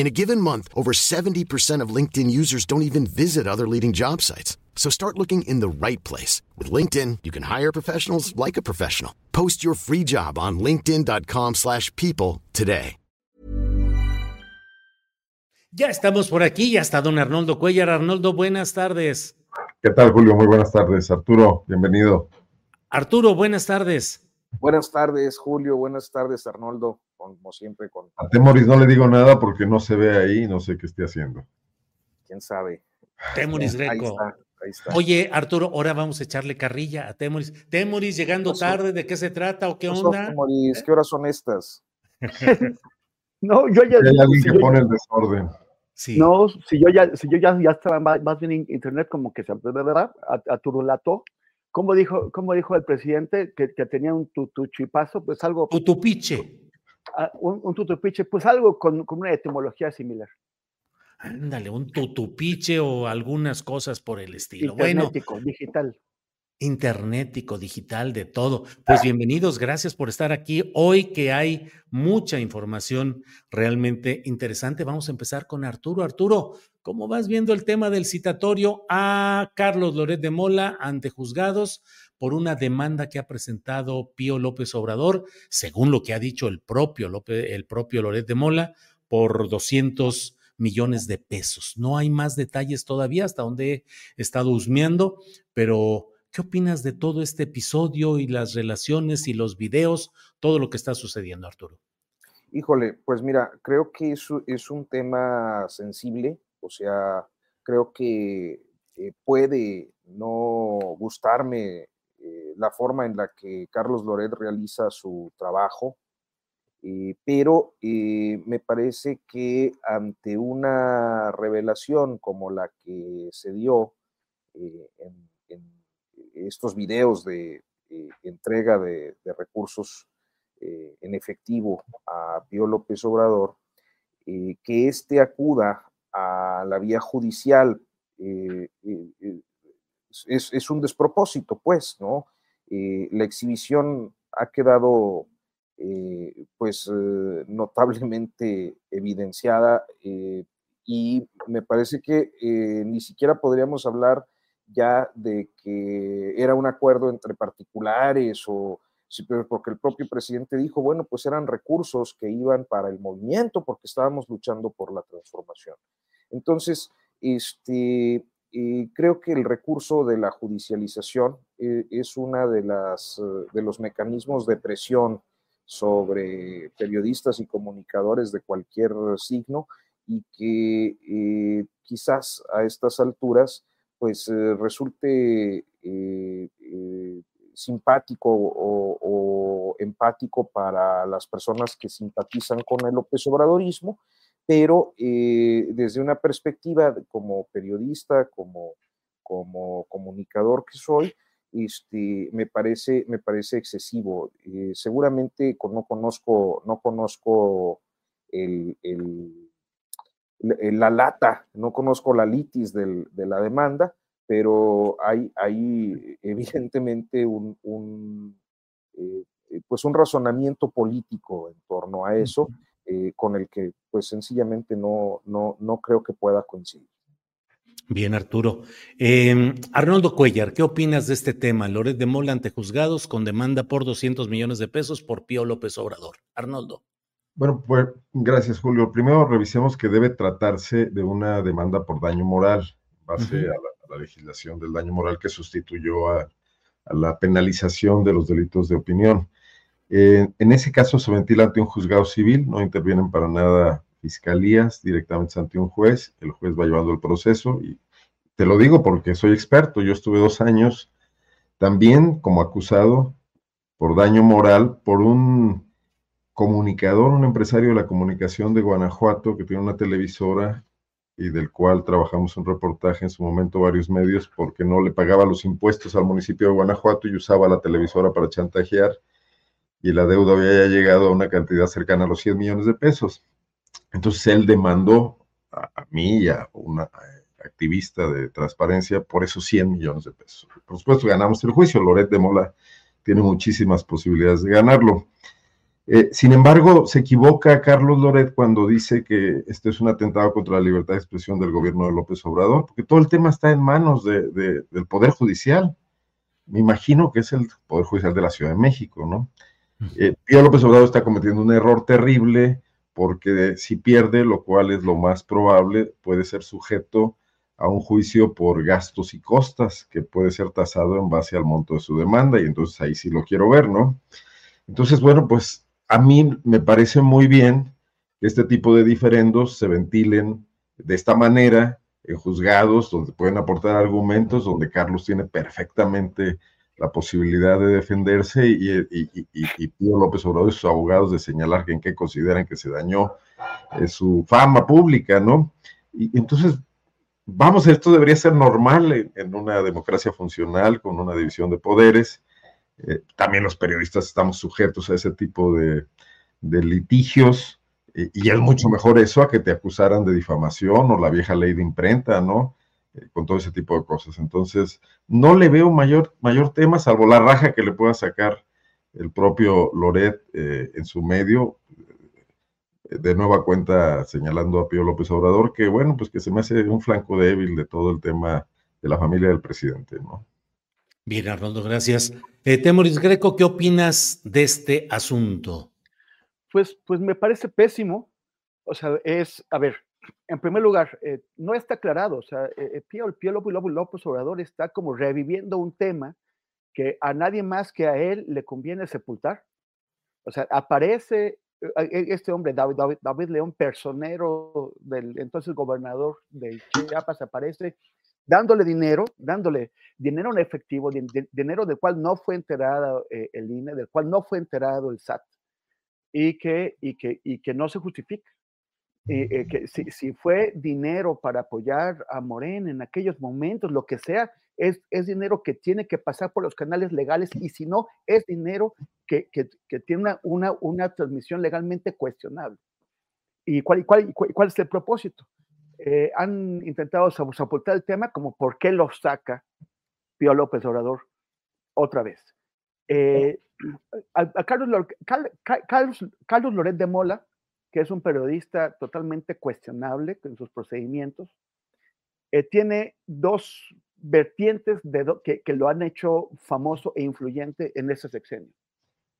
In a given month, over 70% of LinkedIn users don't even visit other leading job sites. So start looking in the right place. With LinkedIn, you can hire professionals like a professional. Post your free job on linkedin.com slash people today. Ya estamos por aquí, ya está don Arnoldo Cuellar. Arnoldo, buenas tardes. ¿Qué tal, Julio? Muy buenas tardes. Arturo, bienvenido. Arturo, buenas tardes. Buenas tardes, Julio. Buenas tardes, Arnoldo. Como siempre, con. A Temoris no le digo nada porque no se ve ahí, no sé qué esté haciendo. Quién sabe. Temoris Greco. Ahí está, Oye, Arturo, ahora vamos a echarle carrilla a Temoris. Temoris, llegando tarde, ¿de qué se trata o qué onda? Temoris, ¿qué horas son estas? no, yo ya. Hay alguien que pone el desorden. Sí. No, si yo ya, si yo ya, ya estaba más bien en internet, como que se aturulató. ¿Cómo dijo, cómo dijo el presidente que, que tenía un tutuchipazo? Pues algo. Tutupiche. Un, un, tutupiche, pues algo con, con, una etimología similar. Ándale, un tutupiche o algunas cosas por el estilo. Internetico, bueno, digital. Internetico, digital, de todo. Pues bienvenidos, gracias por estar aquí. Hoy que hay mucha información realmente interesante, vamos a empezar con Arturo. Arturo, ¿cómo vas viendo el tema del citatorio a Carlos Loret de Mola ante juzgados por una demanda que ha presentado Pío López Obrador, según lo que ha dicho el propio, López, el propio Loret de Mola, por 200 millones de pesos. No hay más detalles todavía hasta donde he estado husmeando, pero ¿qué opinas de todo este episodio y las relaciones y los videos, todo lo que está sucediendo, Arturo? Híjole, pues mira, creo que es, es un tema sensible, o sea, creo que eh, puede no gustarme eh, la forma en la que Carlos Loret realiza su trabajo, eh, pero eh, me parece que ante una revelación como la que se dio en, estos videos de entrega de, de recursos en efectivo a Pío López Obrador, que éste acuda a la vía judicial es, es, un despropósito, pues, ¿no? la exhibición ha quedado eh, pues eh, notablemente evidenciada eh, y me parece que ni siquiera podríamos hablar ya de que era un acuerdo entre particulares o porque el propio presidente dijo, bueno, pues eran recursos que iban para el movimiento porque estábamos luchando por la transformación. Entonces, este, creo que el recurso de la judicialización es uno de, las, de los mecanismos de presión sobre periodistas y comunicadores de cualquier signo y que eh, quizás a estas alturas pues eh, resulte eh, simpático o, empático para las personas que simpatizan con el López pero desde una perspectiva como periodista, como, como comunicador que soy, este, me, parece, me parece excesivo. Eh, seguramente no conozco, no conozco la lata, no conozco la litis de la demanda, pero hay, hay evidentemente un, un eh, pues un razonamiento político en torno a eso, eh, con el que pues sencillamente no, no, no creo que pueda coincidir. Bien, Arturo. Eh, Arnoldo Cuellar, ¿qué opinas de este tema? Loret de Mola ante juzgados con demanda por 200 millones de pesos por Pío López Obrador. Arnoldo. Bueno, pues gracias, Julio. Primero revisemos que debe tratarse de una demanda por daño moral, base a, la, legislación del daño moral que sustituyó a, la penalización de los delitos de opinión. Eh, en ese caso se ventila ante un juzgado civil, no intervienen para nada fiscalías, directamente ante un juez, el juez va llevando el proceso y te lo digo porque soy experto, yo estuve dos años también como acusado por daño moral por un comunicador, un empresario de la comunicación de Guanajuato que tiene una televisora y del cual trabajamos un reportaje en su momento varios medios porque no le pagaba los impuestos al municipio de Guanajuato y usaba la televisora para chantajear y la deuda había llegado a una cantidad cercana a los 100 millones de pesos. Entonces él demandó a, mí y a una activista de transparencia por esos 100 millones de pesos. Por supuesto, ganamos el juicio. Loret de Mola tiene muchísimas posibilidades de ganarlo. Eh, sin embargo, se equivoca Carlos Loret cuando dice que esto es un atentado contra la libertad de expresión del gobierno de López Obrador, porque todo el tema está en manos del Poder Judicial. Me imagino que es el Poder Judicial de la Ciudad de México, ¿no? Eh, Pío López Obrador está cometiendo un error terrible porque si pierde, lo cual es lo más probable, puede ser sujeto a un juicio por gastos y costas que puede ser tasado en base al monto de su demanda y entonces ahí sí lo quiero ver, ¿no? Entonces, bueno, pues a mí me parece muy bien que este tipo de diferendos se ventilen de esta manera en juzgados donde pueden aportar argumentos, donde Carlos tiene perfectamente la posibilidad de defenderse y, y, Pío López Obrador y sus abogados de señalar que en qué consideran que se dañó eh, su fama pública, ¿no? Y entonces, vamos, esto debería ser normal en una democracia funcional con una división de poderes eh, también los periodistas estamos sujetos a ese tipo de, litigios y es mucho mejor eso a que te acusaran de difamación o la vieja ley de imprenta, ¿no? Eh, con todo ese tipo de cosas. Entonces, no le veo mayor, mayor tema, salvo la raja que le pueda sacar el propio Loret eh, en su medio, de nueva cuenta señalando a Pío López Obrador, que bueno, pues que se me hace un flanco débil de todo el tema de la familia del presidente, ¿no? Bien, Arnoldo, gracias. Eh, Temoris Greco, ¿qué opinas de este asunto? Pues, pues me parece pésimo. O sea, es, a ver, en primer lugar, eh, no está aclarado. O sea, eh, eh Pío, Pío López, López Obrador está como reviviendo un tema que a nadie más que a él le conviene sepultar. O sea, aparece este hombre, David, David, David León, personero del entonces gobernador de Chiapas, aparece dándole dinero, dándole dinero en efectivo, dinero del cual no fue enterado eh, el INE, del cual no fue enterado el SAT, y que, y que, y que no se justifica. Eh, que si, si, fue dinero para apoyar a Morena en aquellos momentos, lo que sea, es, es, dinero que tiene que pasar por los canales legales y si no, es dinero que, que, que tiene una, una, una, transmisión legalmente cuestionable. ¿Y cuál, cuál, cuál es el propósito? Eh, han intentado sepultar el tema como por qué lo saca Pío López Obrador otra vez. Eh, a, Carlos, Carlos, Carlos Loret de Mola, que es un periodista totalmente cuestionable en sus procedimientos, eh, tiene dos vertientes que, que, lo han hecho famoso e influyente en ese sexenio.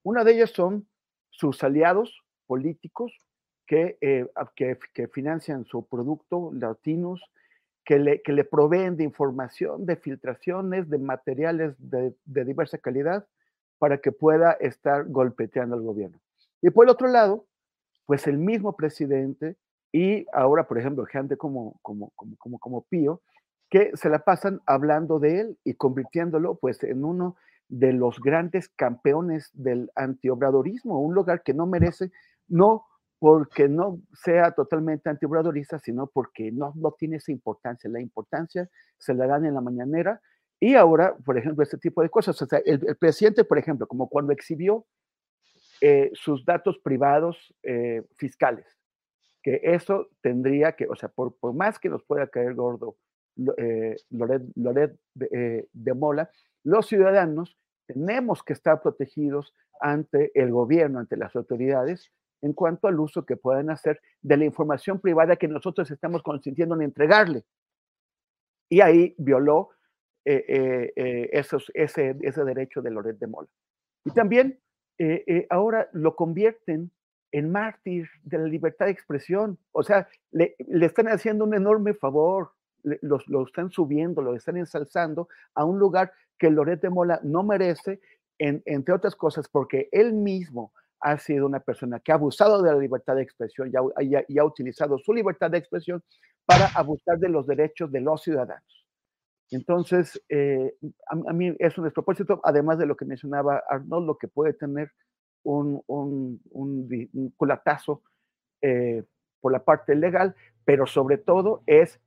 Una de ellas son sus aliados políticos, eh, que, que, financian su producto, latinos, que le, que le proveen de información, de filtraciones, de materiales de, de, diversa calidad para que pueda estar golpeteando al gobierno. Y por el otro lado, pues el mismo presidente y ahora, por ejemplo, gente como, como, como, como, como Pío, que se la pasan hablando de él y convirtiéndolo pues en uno de los grandes campeones del antiobradorismo, un lugar que no merece, no porque no sea totalmente antibradorista, sino porque no, no tiene esa importancia. La importancia se la dan en la mañanera y ahora, por ejemplo, este tipo de cosas. O sea, el, presidente, por ejemplo, como cuando exhibió eh, sus datos privados eh, fiscales, que eso tendría que, o sea, por, por más que nos pueda caer gordo eh, Loret, Loret de, de Mola, los ciudadanos tenemos que estar protegidos ante el gobierno, ante las autoridades, en cuanto al uso que pueden hacer de la información privada que nosotros estamos consintiendo en entregarle. Y ahí violó eh, eh, eh, ese, ese derecho de Loret de Mola. Y también ahora lo convierten en mártir de la libertad de expresión. O sea, le, están haciendo un enorme favor, lo, están subiendo, lo están ensalzando a un lugar que Loret Mola no merece, entre otras cosas, porque él mismo ha sido una persona que ha abusado de la libertad de expresión y ha, utilizado su libertad de expresión para abusar de los derechos de los ciudadanos. Entonces, eh, a, mí es un despropósito, además de lo que mencionaba Arnold, lo que puede tener un, un, culatazo eh, por la parte legal, pero sobre todo es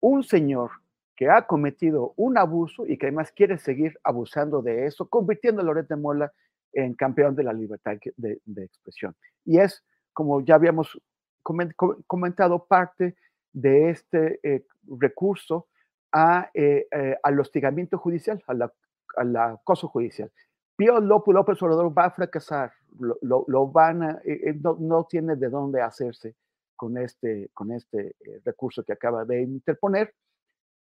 un señor que ha cometido un abuso y que además quiere seguir abusando de eso, convirtiendo a Loret de Mola en campeón de la libertad de, expresión. Y es, como ya habíamos comentado, parte de este eh, recurso a, eh, al hostigamiento judicial, al acoso judicial. Pío López, López Obrador va a fracasar, lo, van a, eh, eh, no, tiene de dónde hacerse con este, con este eh, recurso que acaba de interponer,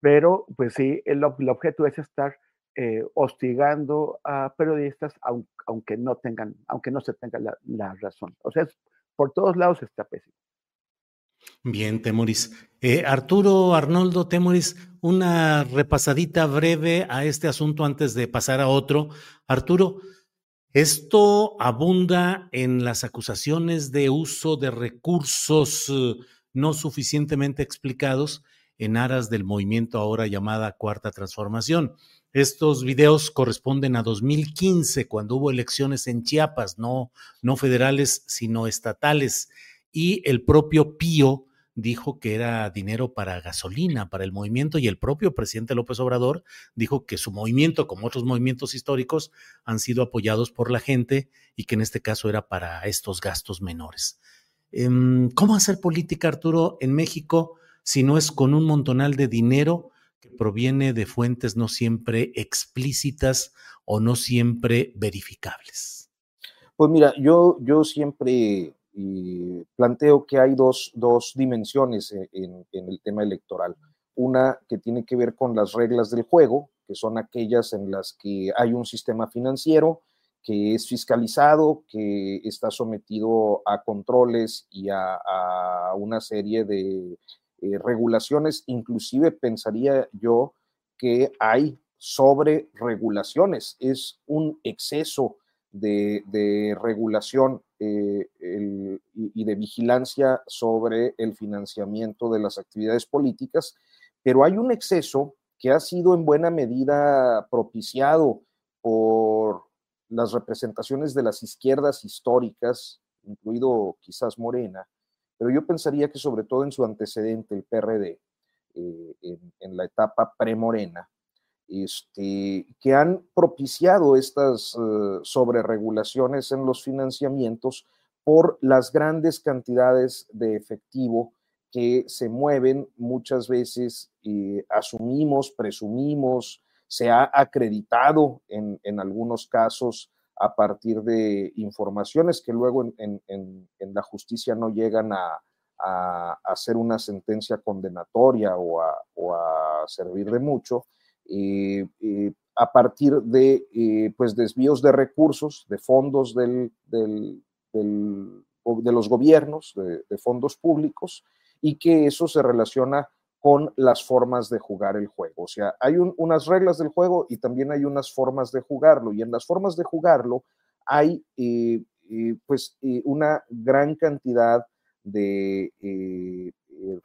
pero pues sí, el, objeto es estar hostigando a periodistas aunque, no tengan, aunque no se tenga la, la razón. O sea, por todos lados está pésimo. Bien, Temoris. Eh, Arturo, Arnoldo, Temoris, una repasadita breve a este asunto antes de pasar a otro. Arturo, esto abunda en las acusaciones de uso de recursos eh, no suficientemente explicados en aras del movimiento ahora llamada Cuarta Transformación. Estos videos corresponden a 2015, cuando hubo elecciones en Chiapas, no, no federales, sino estatales y el propio Pío dijo que era dinero para gasolina, para el movimiento, y el propio presidente López Obrador dijo que su movimiento, como otros movimientos históricos, han sido apoyados por la gente y que en este caso era para estos gastos menores. Em, ¿Cómo hacer política, Arturo, en México si no es con un montonal de dinero que proviene de fuentes no siempre explícitas o no siempre verificables? Pues mira, yo, yo siempre y planteo que hay dos, dimensiones e, en, el tema electoral. Una que tiene que ver con las reglas del juego, que son aquellas en las que hay un sistema financiero que es fiscalizado, que está sometido a controles y a, una serie de eh, regulaciones. Inclusive pensaría yo que hay sobre regulaciones, es un exceso de, regulación eh, y de vigilancia sobre el financiamiento de las actividades políticas, pero hay un exceso que ha sido en buena medida propiciado por las representaciones de las izquierdas históricas, incluido quizás Morena, pero yo pensaría que sobre todo en su antecedente, el PRD, eh, en, en, la etapa pre-Morena, este, que han propiciado estas uh, sobreregulaciones en los financiamientos por las grandes cantidades de efectivo que se mueven muchas veces, y asumimos, presumimos, se ha acreditado en, en, algunos casos a partir de informaciones que luego en, en, en la justicia no llegan a, a, hacer una sentencia condenatoria o a, o a servir de mucho, eh, eh, a partir de eh, pues desvíos de recursos, de fondos del, del, de los gobiernos, de, fondos públicos, y que eso se relaciona con las formas de jugar el juego. O sea, hay unas reglas del juego y también hay unas formas de jugarlo, y en las formas de jugarlo hay pues una gran cantidad de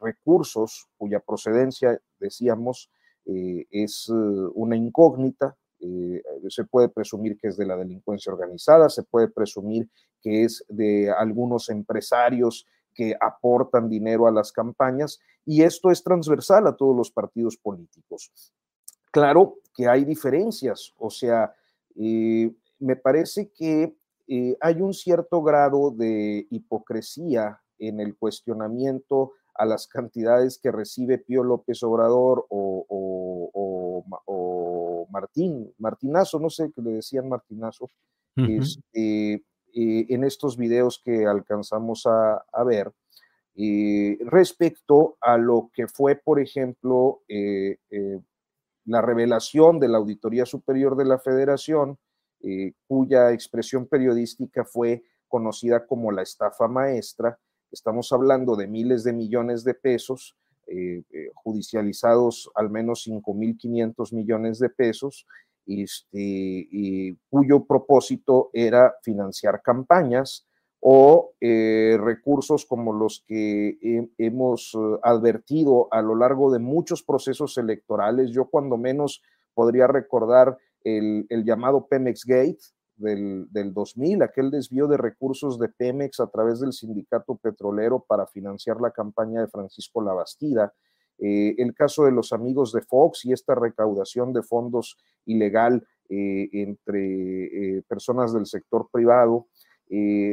recursos cuya procedencia, decíamos, eh, es eh, una incógnita. Eh, se puede presumir que es de la delincuencia organizada, se puede presumir que es de algunos empresarios que aportan dinero a las campañas y esto es transversal a todos los partidos políticos. Claro que hay diferencias, o sea, me parece que hay un cierto grado de hipocresía en el cuestionamiento a las cantidades que recibe Pío López Obrador o, Martín, Martinazo, no sé qué le decían Martinazo, este, eh, en estos videos que alcanzamos a, ver, eh, respecto a lo que fue, por ejemplo, eh, la revelación de la Auditoría Superior de la Federación, cuya expresión periodística fue conocida como la estafa maestra. Estamos hablando de miles de millones de pesos, eh, eh, judicializados al menos 5.500 millones de pesos, este, cuyo propósito era financiar campañas o eh, recursos como los que hemos advertido a lo largo de muchos procesos electorales. Yo cuando menos podría recordar el, llamado Pemex Gate del, del, 2000, aquel desvío de recursos de Pemex a través del sindicato petrolero para financiar la campaña de Francisco Labastida, eh, el caso de los amigos de Fox y esta recaudación de fondos ilegal eh, entre eh, personas del sector privado,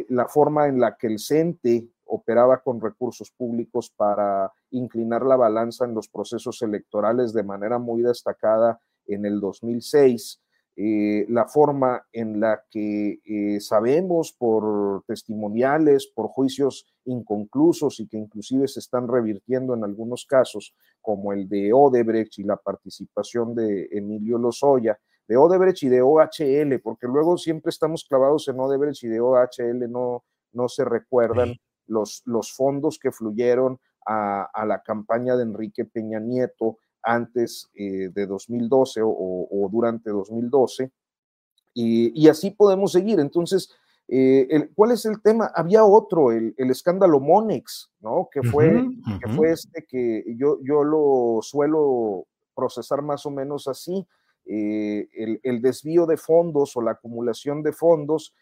la forma en la que el CENTE operaba con recursos públicos para inclinar la balanza en los procesos electorales de manera muy destacada en el 2006, eh, la forma en la que eh, sabemos por testimoniales, por juicios inconclusos y que inclusive se están revirtiendo en algunos casos, como el de Odebrecht y la participación de Emilio Lozoya, de Odebrecht y de OHL, porque luego siempre estamos clavados en Odebrecht y de OHL no, no se recuerdan los, los fondos que fluyeron a, a la campaña de Enrique Peña Nieto, antes eh, de 2012 o, durante 2012. Y, así podemos seguir. Entonces, eh, ¿cuál es el tema? Había otro, el, escándalo Monex, ¿no? Que fue, que fue este que yo, yo lo suelo procesar más o menos así. Eh, el, desvío de fondos o la acumulación de fondos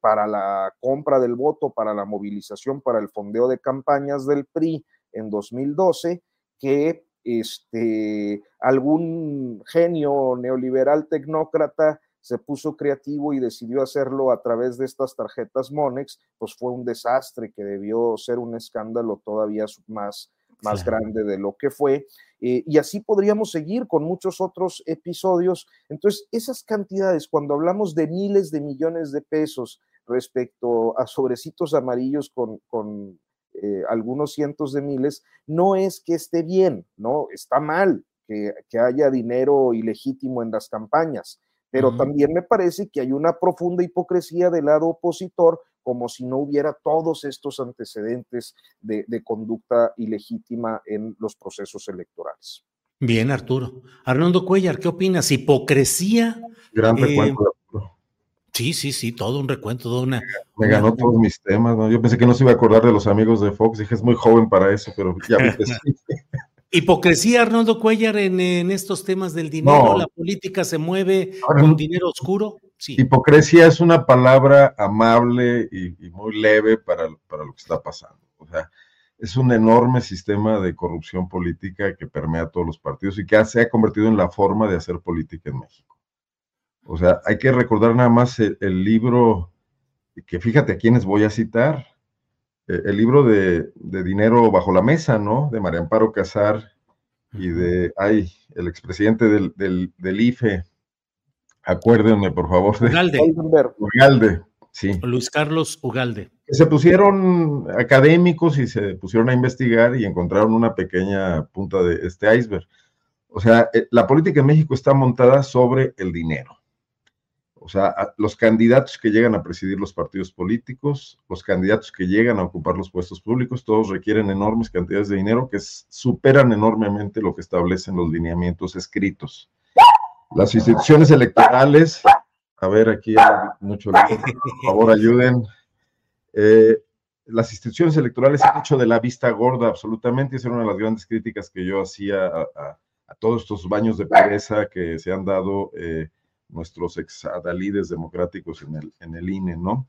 para la compra del voto, para la movilización, para el fondeo de campañas del PRI en 2012, que este, algún genio neoliberal tecnócrata se puso creativo y decidió hacerlo a través de estas tarjetas Monex, pues fue un desastre que debió ser un escándalo todavía más, más grande de lo que fue. Eh, y así podríamos seguir con muchos otros episodios. Entonces, esas cantidades, cuando hablamos de miles de millones de pesos respecto a sobrecitos amarillos con, con eh, algunos cientos de miles, no es que esté bien, no, está mal que, haya dinero ilegítimo en las campañas, pero también me parece que hay una profunda hipocresía del lado opositor, como si no hubiera todos estos antecedentes de, conducta ilegítima en los procesos electorales. Bien, Arturo. Arnoldo Cuellar, ¿qué opinas? ¿Hipocresía? Gran eh, Sí, sí, sí, todo un recuento, toda una. Me ganó todos mis temas, ¿no? Yo pensé que no se iba a acordar de los amigos de Fox, dije, es muy joven para eso, pero ya vi Hipocresía, Arnoldo Cuellar, en, estos temas del dinero, la política se mueve con dinero oscuro. Sí. Hipocresía es una palabra amable y, muy leve para, para, lo que está pasando. O sea, es un enorme sistema de corrupción política que permea todos los partidos y que se ha convertido en la forma de hacer política en México. O sea, hay que recordar nada más el, libro, que fíjate a quiénes voy a citar, eh, el libro de, Dinero bajo la mesa, ¿no? De María Amparo Casar y de, ay, el expresidente del, del, IFE, acuérdenme por favor. De, Ugalde. Ugalde, sí. Luis Carlos Ugalde. Se pusieron académicos y se pusieron a investigar y encontraron una pequeña punta de este iceberg. O sea, eh, la política en México está montada sobre el dinero. O sea, los candidatos que llegan a presidir los partidos políticos, los candidatos que llegan a ocupar los puestos públicos, todos requieren enormes cantidades de dinero que superan enormemente lo que establecen los lineamientos escritos. Las instituciones electorales, a ver, aquí hay mucho, por favor, ayuden. Eh, las instituciones electorales han hecho de la vista gorda absolutamente, esa era una de las grandes críticas que yo hacía a, todos estos baños de pereza que se han dado. Eh, nuestros exadalides democráticos en el, en el INE, ¿no?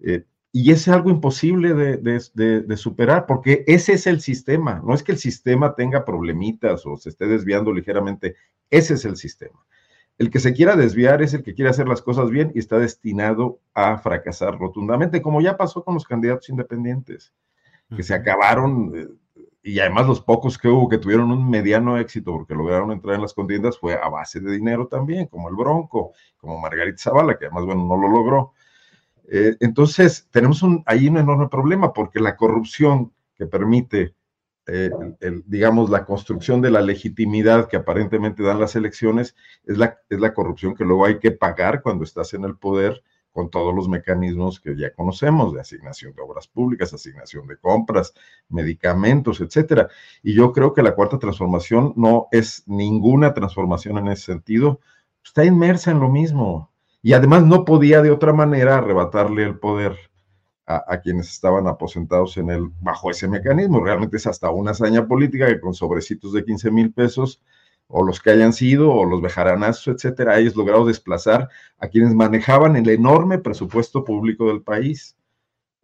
Eh, y es algo imposible de, superar, porque ese es el sistema. No es que el sistema tenga problemitas o se esté desviando ligeramente, ese es el sistema. El que se quiera desviar es el que quiere hacer las cosas bien y está destinado a fracasar rotundamente, como ya pasó con los candidatos independientes, que se acabaron eh, y además los pocos que hubo que tuvieron un mediano éxito porque lograron entrar en las contiendas fue a base de dinero también, como el Bronco, como Margarita Zavala, que además, bueno, no lo logró. Eh, entonces, tenemos un, ahí un enorme problema porque la corrupción que permite, eh, digamos, la construcción de la legitimidad que aparentemente dan las elecciones es la, es la corrupción que luego hay que pagar cuando estás en el poder con todos los mecanismos que ya conocemos de asignación de obras públicas, asignación de compras, medicamentos, etcétera. Y yo creo que la cuarta transformación no es ninguna transformación en ese sentido, está inmersa en lo mismo. Y además no podía de otra manera arrebatarle el poder a, quienes estaban aposentados en el, bajo ese mecanismo. Realmente es hasta una hazaña política que con sobrecitos de 15 mil pesos o los que hayan sido, o los bejaranazos, etcétera, hayas logrado desplazar a quienes manejaban el enorme presupuesto público del país,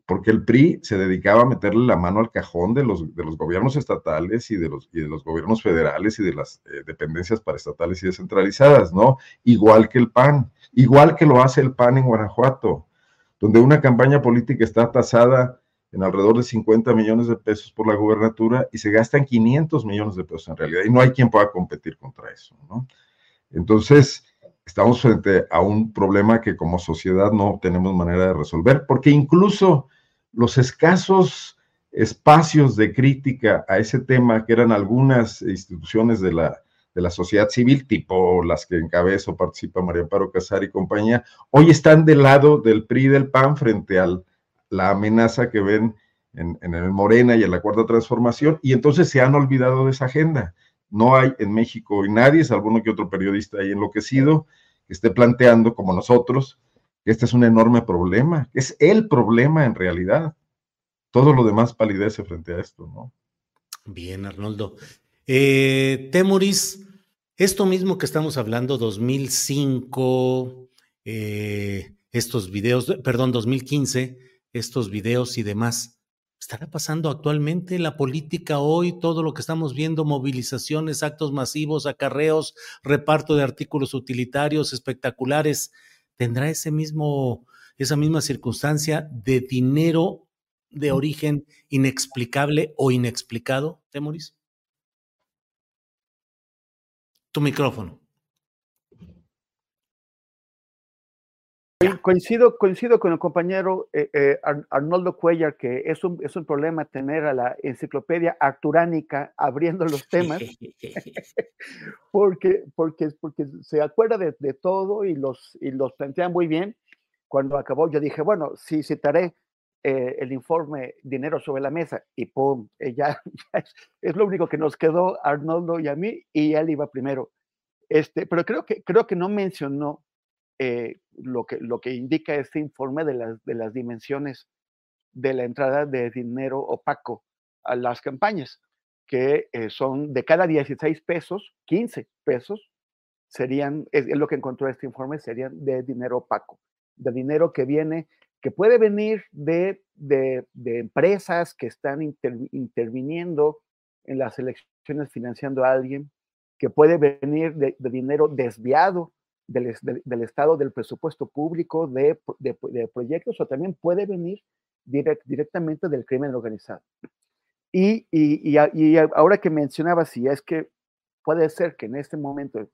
porque el PRI se dedicaba a meterle la mano al cajón de los, de los gobiernos estatales y de los, y de los gobiernos federales y de las eh, dependencias paraestatales y descentralizadas, ¿no? Igual que el PAN, igual que lo hace el PAN en Guanajuato, donde una campaña política está tasada en alrededor de 50 millones de pesos por la gubernatura y se gastan 500 millones de pesos en realidad y no hay quien pueda competir contra eso, ¿no? Entonces, estamos frente a un problema que como sociedad no tenemos manera de resolver, porque incluso los escasos espacios de crítica a ese tema que eran algunas instituciones de la, de la sociedad civil, tipo las que encabeza o participa María Amparo Casar y compañía, hoy están del lado del PRI y del PAN frente al la amenaza que ven en, el Morena y en la Cuarta Transformación, y entonces se han olvidado de esa agenda. No hay en México nadie, salvo uno que otro periodista ahí enloquecido, que esté planteando, como nosotros, que este es un enorme problema, que es el problema en realidad. Todo lo demás palidece frente a esto, ¿no? Bien, Arnoldo. Eh, Temuris, esto mismo que estamos hablando, 2005, eh, estos videos, perdón, 2015, estos videos y demás. ¿Estará pasando actualmente la política hoy? Todo lo que estamos viendo, movilizaciones, actos masivos, acarreos, reparto de artículos utilitarios espectaculares, ¿tendrá ese mismo, esa misma circunstancia de dinero de origen inexplicable o inexplicado, Temoris? Tu micrófono. Coincido, coincido con el compañero eh, eh, Arnoldo Cuellar que es un, es un problema tener a la enciclopedia arturánica abriendo los temas, porque, porque, porque se acuerda de, de, todo y los, y los plantea muy bien. Cuando acabó, yo dije, bueno, sí citaré eh, el informe Dinero sobre la Mesa y ¡pum! ya, es, es, lo único que nos quedó Arnoldo y a mí y él iba primero. Este, pero creo que, creo que no mencionó eh, lo, que, lo que indica este informe de las, de las dimensiones de la entrada de dinero opaco a las campañas, que eh, son de cada 16 pesos, 15 pesos serían, es, lo que encontró este informe, serían de dinero opaco, de dinero que viene, que puede venir de, de, empresas que están interviniendo en las elecciones financiando a alguien, que puede venir de dinero desviado del, Estado, del presupuesto público, de, proyectos, o también puede venir directamente del crimen organizado. Y, y, ahora que mencionaba, si es que puede ser que en este momento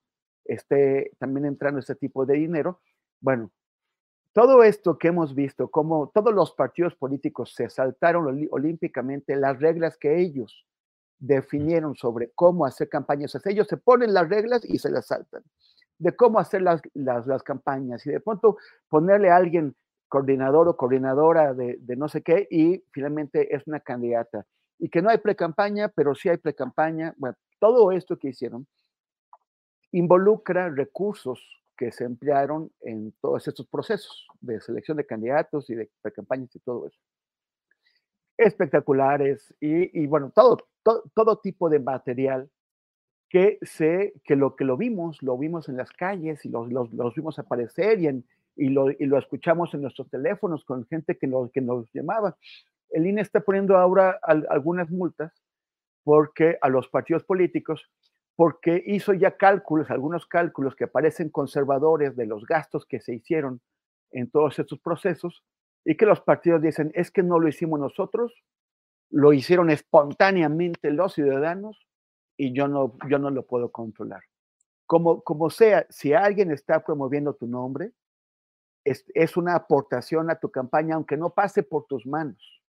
esté también entrando este tipo de dinero, bueno, todo esto que hemos visto, como todos los partidos políticos se saltaron olímpicamente las reglas que ellos definieron sobre cómo hacer campañas, o ellos se ponen las reglas y se las saltan de cómo hacer las, las, campañas y de pronto ponerle a alguien coordinador o coordinadora de, de, no sé qué y finalmente es una candidata. Y que no hay pre-campaña, pero sí hay pre-campaña. Bueno, todo esto que hicieron involucra recursos que se emplearon en todos estos procesos de selección de candidatos y de pre-campañas y todo eso. Espectaculares y, y bueno, todo, todo, todo tipo de material que sé que lo que lo vimos, lo vimos en las calles y los, los, vimos aparecer y, en, y, lo, y, lo, escuchamos en nuestros teléfonos con gente que nos, que nos llamaba. El INE está poniendo ahora algunas multas porque a los partidos políticos, porque hizo ya cálculos, algunos cálculos que parecen conservadores de los gastos que se hicieron en todos estos procesos y que los partidos dicen, es que no lo hicimos nosotros, lo hicieron espontáneamente los ciudadanos y yo no, yo no lo puedo controlar. Como, como sea, si alguien está promoviendo tu nombre, es, es una aportación a tu campaña, aunque no pase por tus manos.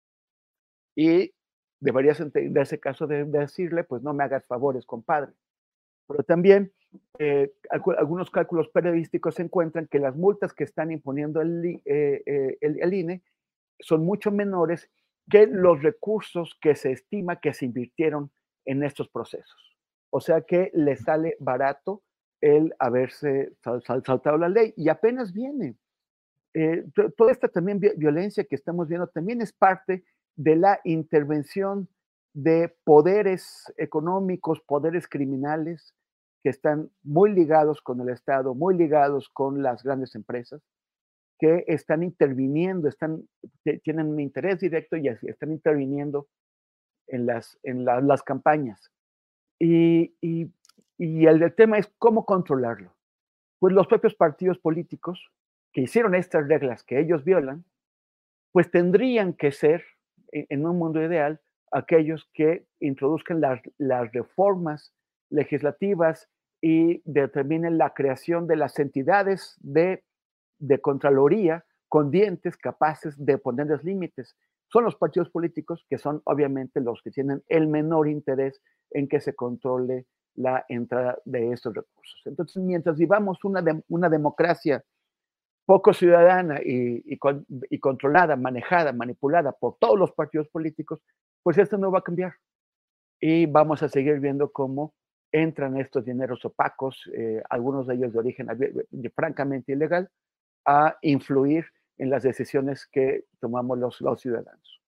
Y deberías, en ese caso, de decirle, pues no me hagas favores, compadre. Pero también eh, algunos cálculos periodísticos encuentran que las multas que están imponiendo el, el, INE son mucho menores que los recursos que se estima que se invirtieron en estos procesos. O sea que le sale barato el haberse saltado la ley y apenas viene. Eh, toda esta también violencia que estamos viendo también es parte de la intervención de poderes económicos, poderes criminales que están muy ligados con el Estado, muy ligados con las grandes empresas, que están interviniendo, están, tienen un interés directo y están interviniendo en las, en las campañas. Y, y, el tema es cómo controlarlo. Pues los propios partidos políticos que hicieron estas reglas que ellos violan, pues tendrían que ser, e, en un mundo ideal, aquellos que introduzcan las, reformas legislativas y determinen la creación de las entidades de, de Contraloría con dientes capaces de ponerles límites. Son los partidos políticos que son obviamente los que tienen el menor interés en que se controle la entrada de estos recursos. Entonces, mientras vivamos una, una democracia poco ciudadana y, controlada, manejada, manipulada por todos los partidos políticos, pues esto no va a cambiar. Y vamos a seguir viendo cómo entran estos dineros opacos, eh, algunos de ellos de origen francamente ilegal, a influir en las decisiones que tomamos los, los ciudadanos.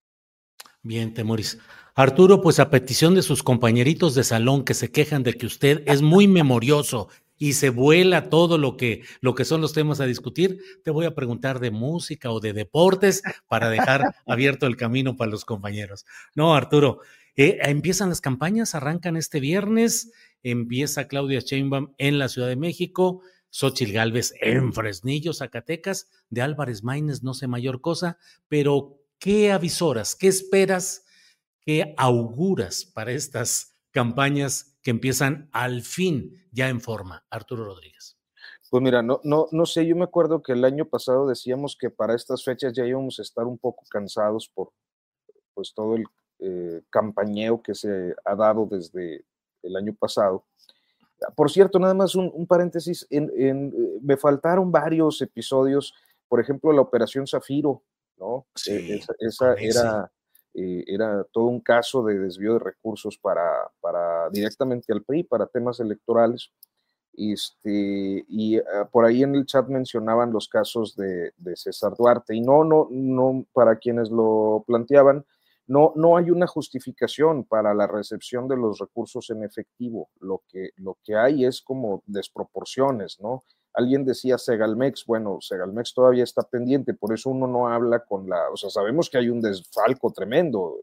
Bien, Temoris. Arturo, pues a petición de sus compañeritos de salón que se quejan de que usted es muy memorioso y se vuela todo lo que, lo que son los temas a discutir, te voy a preguntar de música o de deportes para dejar abierto el camino para los compañeros. No, Arturo, eh, empiezan las campañas, arrancan este viernes, empieza Claudia Sheinbaum en la Ciudad de México, Xochil Gálvez en Fresnillo, Zacatecas, de Álvarez Maínez, no sé mayor cosa, pero ¿qué avisoras, qué esperas, qué auguras para estas campañas que empiezan al fin ya en forma. Arturo Rodríguez. Pues mira, no, no, no sé, yo me acuerdo que el año pasado decíamos que para estas fechas ya íbamos a estar un poco cansados por pues todo el eh, campañeo que se ha dado desde el año pasado. Por cierto, nada más un, paréntesis, en, eh, me faltaron varios episodios, por ejemplo, la Operación Zafiro, ¿no? E, esa, era, eh, era todo un caso de desvío de recursos para, para directamente al PRI, para temas electorales. Este, y ah, por ahí en el chat mencionaban los casos de, de, César Duarte. Y no, no, no, para quienes lo planteaban, no, no hay una justificación para la recepción de los recursos en efectivo. Lo que, lo que hay es como desproporciones, ¿no? Alguien decía Segalmex, bueno, Segalmex todavía está pendiente, por eso uno no habla con la, o sea, sabemos que hay un desfalco tremendo,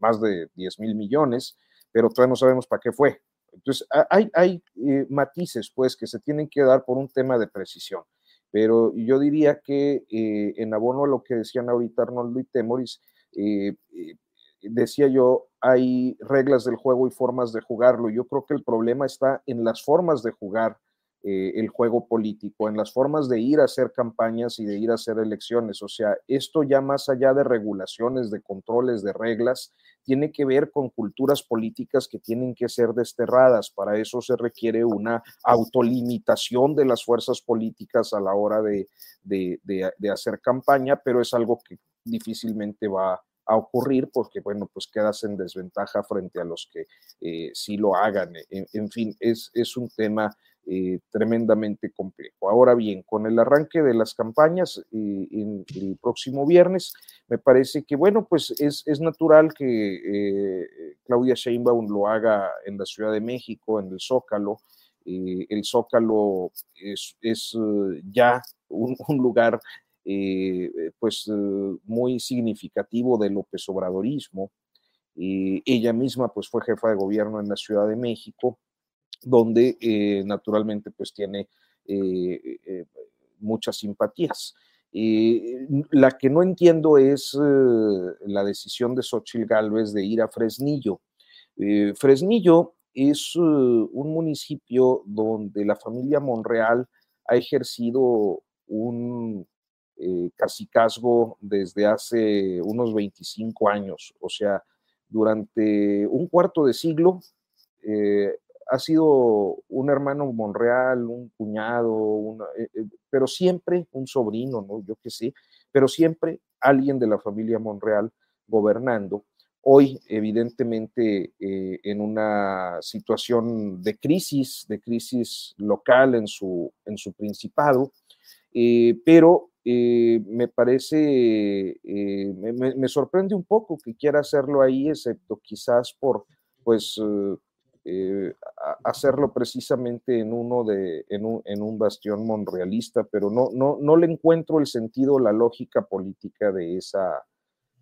más de 10 mil millones, pero todavía no sabemos para qué fue. Entonces, hay, hay eh, matices, pues, que se tienen que dar por un tema de precisión. Pero yo diría que eh, en abono a lo que decían ahorita Arnoldo y Temoris, eh, decía yo, hay reglas del juego y formas de jugarlo. Yo creo que el problema está en las formas de jugar eh, el juego político, en las formas de ir a hacer campañas y de ir a hacer elecciones. O sea, esto ya más allá de regulaciones, de controles, de reglas, tiene que ver con culturas políticas que tienen que ser desterradas. Para eso se requiere una autolimitación de las fuerzas políticas a la hora de, hacer campaña, pero es algo que difícilmente va a ocurrir porque, bueno, pues quedas en desventaja frente a los que eh, sí lo hagan. En, fin, es, es un tema eh, tremendamente complejo. Ahora bien, con el arranque de las campañas eh, en el próximo viernes, me parece que, bueno, pues es, natural que Claudia Sheinbaum lo haga en la Ciudad de México, en el Zócalo. el Zócalo es, ya un, lugar pues muy significativo del López Obradorismo. ella misma pues fue jefa de gobierno en la Ciudad de México donde eh, naturalmente pues tiene eh, eh, muchas simpatías. la que no entiendo es la decisión de Xochitl Gálvez de ir a Fresnillo. Fresnillo es un municipio donde la familia Monreal ha ejercido un cacicazgo desde hace unos 25 años, o sea, durante un cuarto de siglo ha sido un hermano Monreal, un cuñado, eh, eh, pero siempre un sobrino, ¿no? Yo qué sé, pero siempre alguien de la familia Monreal gobernando. Hoy, evidentemente, en una situación de crisis, de crisis local en su, en su principado, pero me parece, me, me, sorprende un poco que quiera hacerlo ahí, excepto quizás por, pues, eh, hacerlo precisamente en uno de, en un, en un, bastión monrealista, pero no, no, no le encuentro el sentido, la lógica política de esa,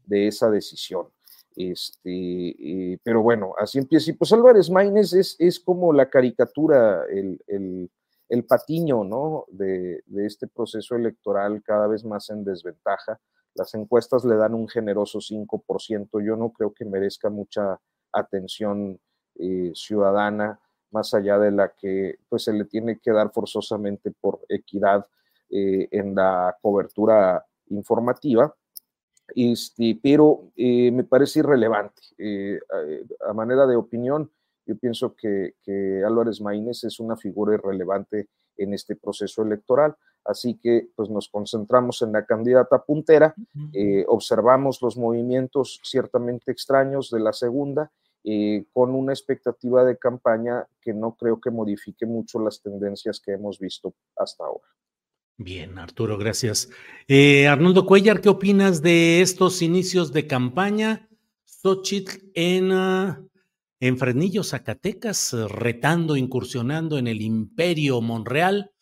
de esa decisión. Este, eh, pero bueno, así empieza. Y pues Álvarez Maínez es, es como la caricatura, el, el, el patiño, ¿no? De, este proceso electoral cada vez más en desventaja. Las encuestas le dan un generoso 5%. Yo no creo que merezca mucha atención eh, ciudadana, más allá de la que pues, se le tiene que dar forzosamente por equidad eh, en la cobertura informativa. Este, pero eh, me parece irrelevante. A, manera de opinión, yo pienso que, Álvarez Maínez es una figura irrelevante en este proceso electoral. Así que pues nos concentramos en la candidata puntera, observamos los movimientos ciertamente extraños de la segunda eh, con una expectativa de campaña que no creo que modifique mucho las tendencias que hemos visto hasta ahora. Bien, Arturo, gracias. Eh, Arnoldo Cuellar, ¿qué opinas de estos inicios de campaña? Xochitl en, ah, en Fresnillo, Zacatecas, retando, incursionando en el imperio Monreal.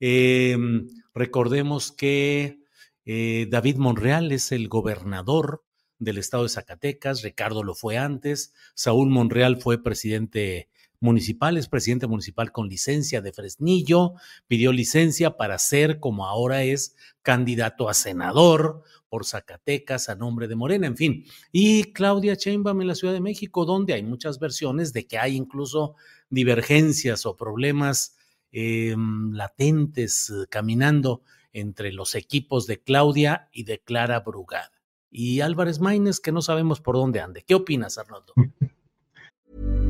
Em, recordemos que eh, David Monreal es el gobernador del estado de Zacatecas, Ricardo lo fue antes, Saúl Monreal fue presidente municipal, es presidente municipal con licencia de Fresnillo, pidió licencia para ser, como ahora es, candidato a senador por Zacatecas a nombre de Morena, en fin. Y Claudia Sheinbaum en la Ciudad de México, donde hay muchas versiones de que hay incluso divergencias o problemas em, latentes eh, caminando entre los equipos de Claudia y de Clara Brugada y Álvarez Maínez, que no sabemos por dónde ande. ¿Qué opinas, Arnoldo?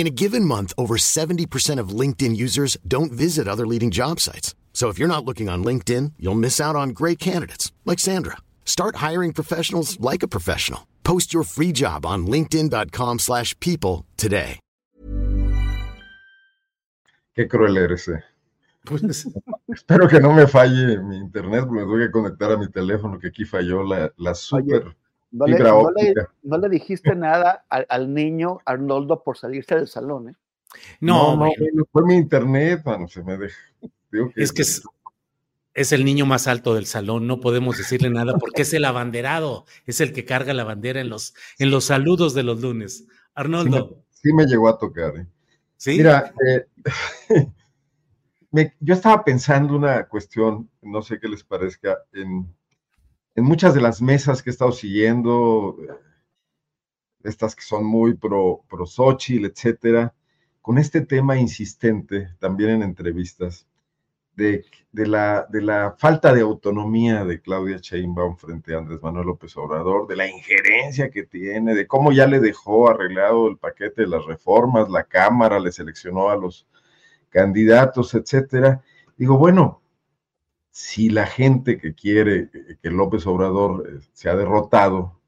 In a given month, over 70% of LinkedIn users don't visit other leading job sites. So if you're not looking on LinkedIn, you'll miss out on great candidates like Sandra. Start hiring professionals like a professional. Post your free job on linkedin.com/people today. Qué cruel eres. Eh. Pues, espero que no me falle mi internet, porque me voy a conectar a mi teléfono que aquí falló la, la super No le, no, le, dijiste nada al, niño Arnoldo por salirse del salón, ¿eh? No, no, fue mi internet, mano, se me deja. es que es, el niño más alto del salón, no podemos decirle nada porque es el abanderado, es el que carga la bandera en los, en los saludos de los lunes. Arnoldo. Sí me, llegó a tocar, ¿eh? ¿Sí? Mira, eh, yo estaba pensando una cuestión, no sé qué les parezca, en en muchas de las mesas que he estado siguiendo, estas que son muy pro, pro etcétera, con este tema insistente, también en entrevistas, de, de, la, de la falta de autonomía de Claudia Sheinbaum frente a Andrés Manuel López Obrador, de la injerencia que tiene, de cómo ya le dejó arreglado el paquete de las reformas, la Cámara le seleccionó a los candidatos, etcétera. Digo, bueno, si la gente que quiere que López Obrador eh, sea derrotado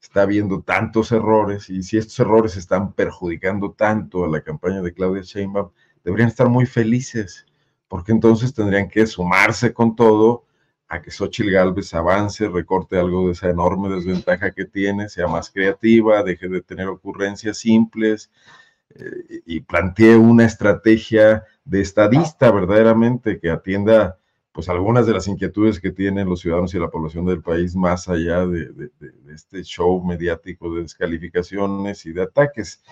está viendo tantos errores y si estos errores están perjudicando tanto a la campaña de Claudia Sheinbaum, deberían estar muy felices, porque entonces tendrían que sumarse con todo a que Xochitl Galvez avance, recorte algo de esa enorme desventaja que tiene, sea más creativa, deje de tener ocurrencias simples eh, y plantee una estrategia de estadista verdaderamente que atienda pues algunas de las inquietudes que tienen los ciudadanos y la población del país más allá de, este show mediático de descalificaciones y de ataques.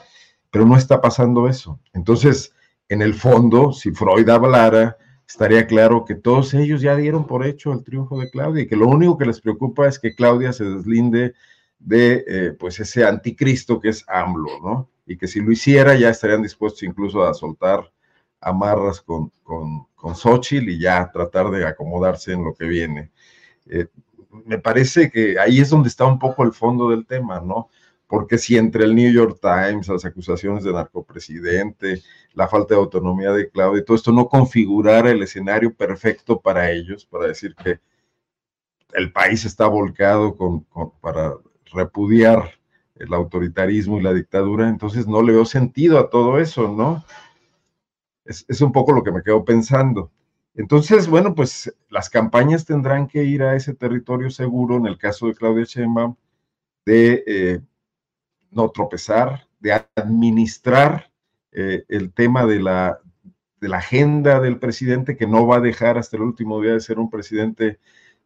Pero no está pasando eso. Entonces, en el fondo, si Freud hablara, estaría claro que todos ellos ya dieron por hecho el triunfo de Claudia y que lo único que les preocupa es que Claudia se deslinde de eh, pues ese anticristo que es AMLO, ¿no? Y que si lo hiciera ya estarían dispuestos incluso a soltar amarras con, con Xochitl y ya tratar de acomodarse en lo que viene. Eh, me parece que ahí es donde está un poco el fondo del tema, ¿no? Porque si entre el New York Times, las acusaciones de narcopresidente, la falta de autonomía de Claudia y todo esto no configurara el escenario perfecto para ellos, para decir que el país está volcado con, para repudiar el autoritarismo y la dictadura, entonces no le veo sentido a todo eso, ¿no? Es, un poco lo que me quedo pensando. Entonces, bueno, pues las campañas tendrán que ir a ese territorio seguro, en el caso de Claudia Sheinbaum, de eh, no tropezar, de administrar eh, el tema de la, de la agenda del presidente, que no va a dejar hasta el último día de ser un presidente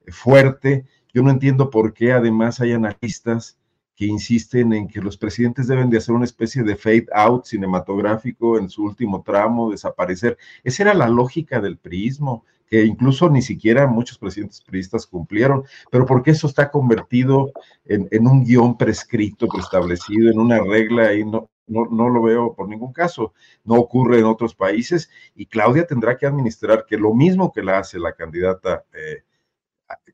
fuerte. Yo no entiendo por qué además hay analistas que insisten en que los presidentes deben de hacer una especie de fade out cinematográfico en su último tramo, desaparecer. Esa era la lógica del priismo, que incluso ni siquiera muchos presidentes priistas cumplieron, pero porque eso está convertido en, en un guion prescrito, preestablecido, en una regla y no, no, no, lo veo por ningún caso. No ocurre en otros países y Claudia tendrá que administrar que lo mismo que la hace la candidata eh,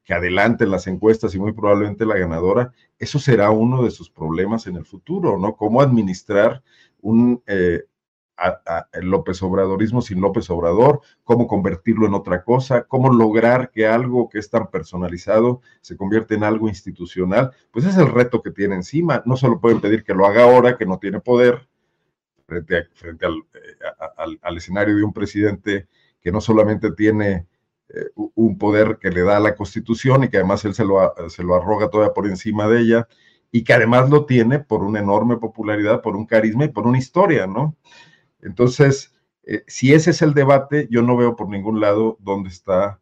que adelante en las encuestas y muy probablemente la ganadora, eso será uno de sus problemas en el futuro, ¿no? Cómo administrar un eh, López Obradorismo sin López Obrador, cómo convertirlo en otra cosa, cómo lograr que algo que es tan personalizado se convierta en algo institucional, pues es el reto que tiene encima. No solo pueden pedir que lo haga ahora, que no tiene poder, frente, frente al, eh, al escenario de un presidente que no solamente tiene un poder que le da a la Constitución y que además él se lo, se lo arroga todavía por encima de ella y que además lo tiene por una enorme popularidad, por un carisma y por una historia, ¿no? Entonces, eh, si ese es el debate, yo no veo por ningún lado dónde está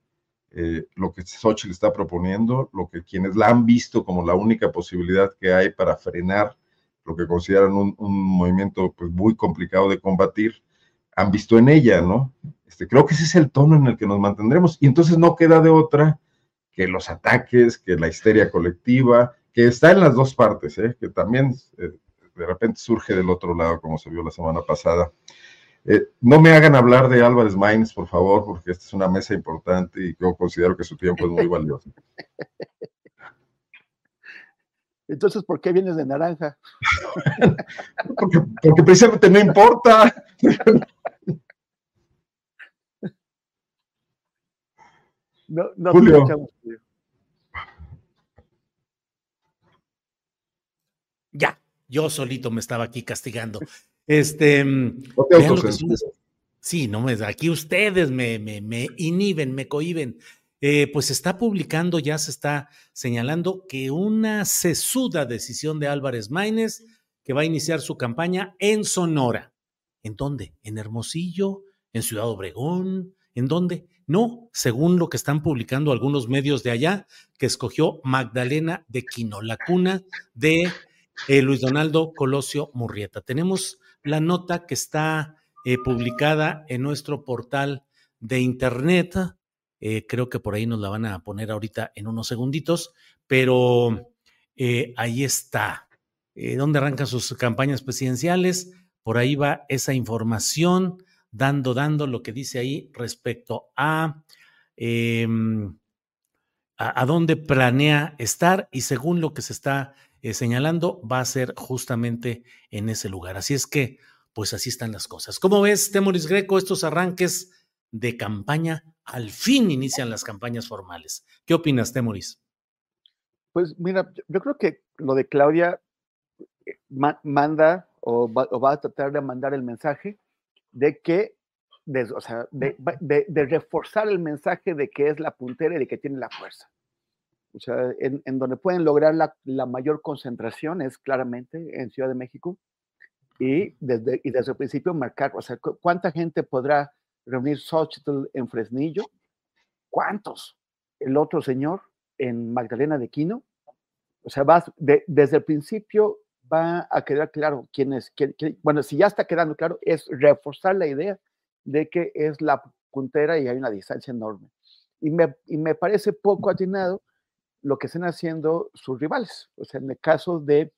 eh, lo que Xochitl está proponiendo, lo que quienes la han visto como la única posibilidad que hay para frenar lo que consideran un, un movimiento pues, muy complicado de combatir, han visto en ella, ¿no? Este, creo que ese es el tono en el que nos mantendremos. Y entonces no queda de otra que los ataques, que la histeria colectiva, que está en las dos partes, ¿eh? que también eh, de repente surge del otro lado, como se vio la semana pasada. Eh, no me hagan hablar de Álvarez Maínez, por favor, porque esta es una mesa importante y yo considero que su tiempo es muy valioso. Entonces, ¿por qué vienes de naranja? porque, porque precisamente no importa. No, no Julio. Ya, yo solito me estaba aquí castigando. Este, mm, sí, no me aquí ustedes me, me, me inhiben, me cohiben. Eh, pues está publicando, ya se está señalando que una sesuda decisión de Álvarez Maínez que va a iniciar su campaña en Sonora. ¿En dónde? ¿En Hermosillo? ¿En Ciudad Obregón? ¿En dónde? No, según lo que están publicando algunos medios de allá, que escogió Magdalena de Quino, la cuna de eh, Luis Donaldo Colosio Murrieta. Tenemos la nota que está eh, publicada en nuestro portal de internet. Eh, creo que por ahí nos la van a poner ahorita en unos segunditos, pero ahí está. ¿Dónde arrancan sus campañas presidenciales? Por ahí va esa información dando, dando lo que dice ahí respecto a, em, a, dónde planea estar y según lo que se está eh, señalando, va a ser justamente en ese lugar. Así es que, pues así están las cosas. ¿Cómo ves, Temoris Greco, estos arranques de campaña? Al fin inician las campañas formales. ¿Qué opinas, Temoris? Pues mira, yo creo que lo de Claudia eh, manda o va, a tratar de mandar el mensaje de que de, o sea, de, reforzar el mensaje de que es la puntera y de que tiene la fuerza. O sea, en, donde pueden lograr la, mayor concentración es claramente en Ciudad de México y desde, y desde el principio marcar, o sea, ¿cuánta gente podrá reunir Xochitl en Fresnillo? ¿Cuántos? El otro señor en Magdalena de Quino. O sea, vas de, desde el principio va a quedar claro quién es, quién, quién, bueno, si ya está quedando claro, es reforzar la idea de que es la puntera y hay una distancia enorme. Y me, y me parece poco atinado lo que están haciendo sus rivales. O sea, en el caso de,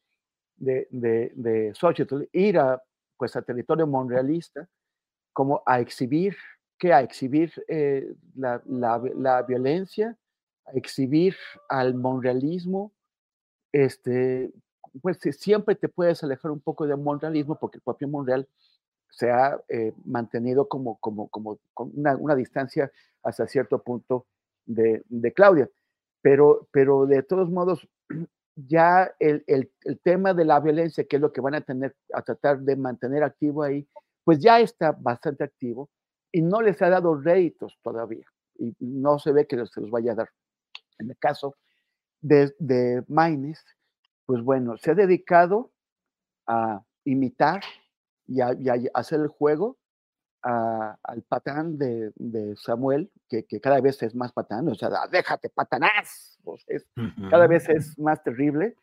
de, de, de Xochitl, ir a, pues, a territorio monrealista como a exhibir, que a exhibir eh, la, la, la, violencia, a exhibir al monrealismo, este, pues siempre te puedes alejar un poco del monrealismo porque el propio Monreal se ha eh, mantenido como, como, como, una, una, distancia hasta cierto punto de, Claudia. Pero, pero de todos modos, ya el, el, el, tema de la violencia, que es lo que van a tener, a tratar de mantener activo ahí, pues ya está bastante activo y no les ha dado réditos todavía. Y no se ve que se los vaya a dar. En el caso de, de Maines, pues bueno, se ha dedicado a imitar y a, y a hacer el juego a, al patán de, de Samuel, que, que, cada vez es más patán, o sea, déjate patanás, o sea, es, uh -huh. cada vez es más terrible,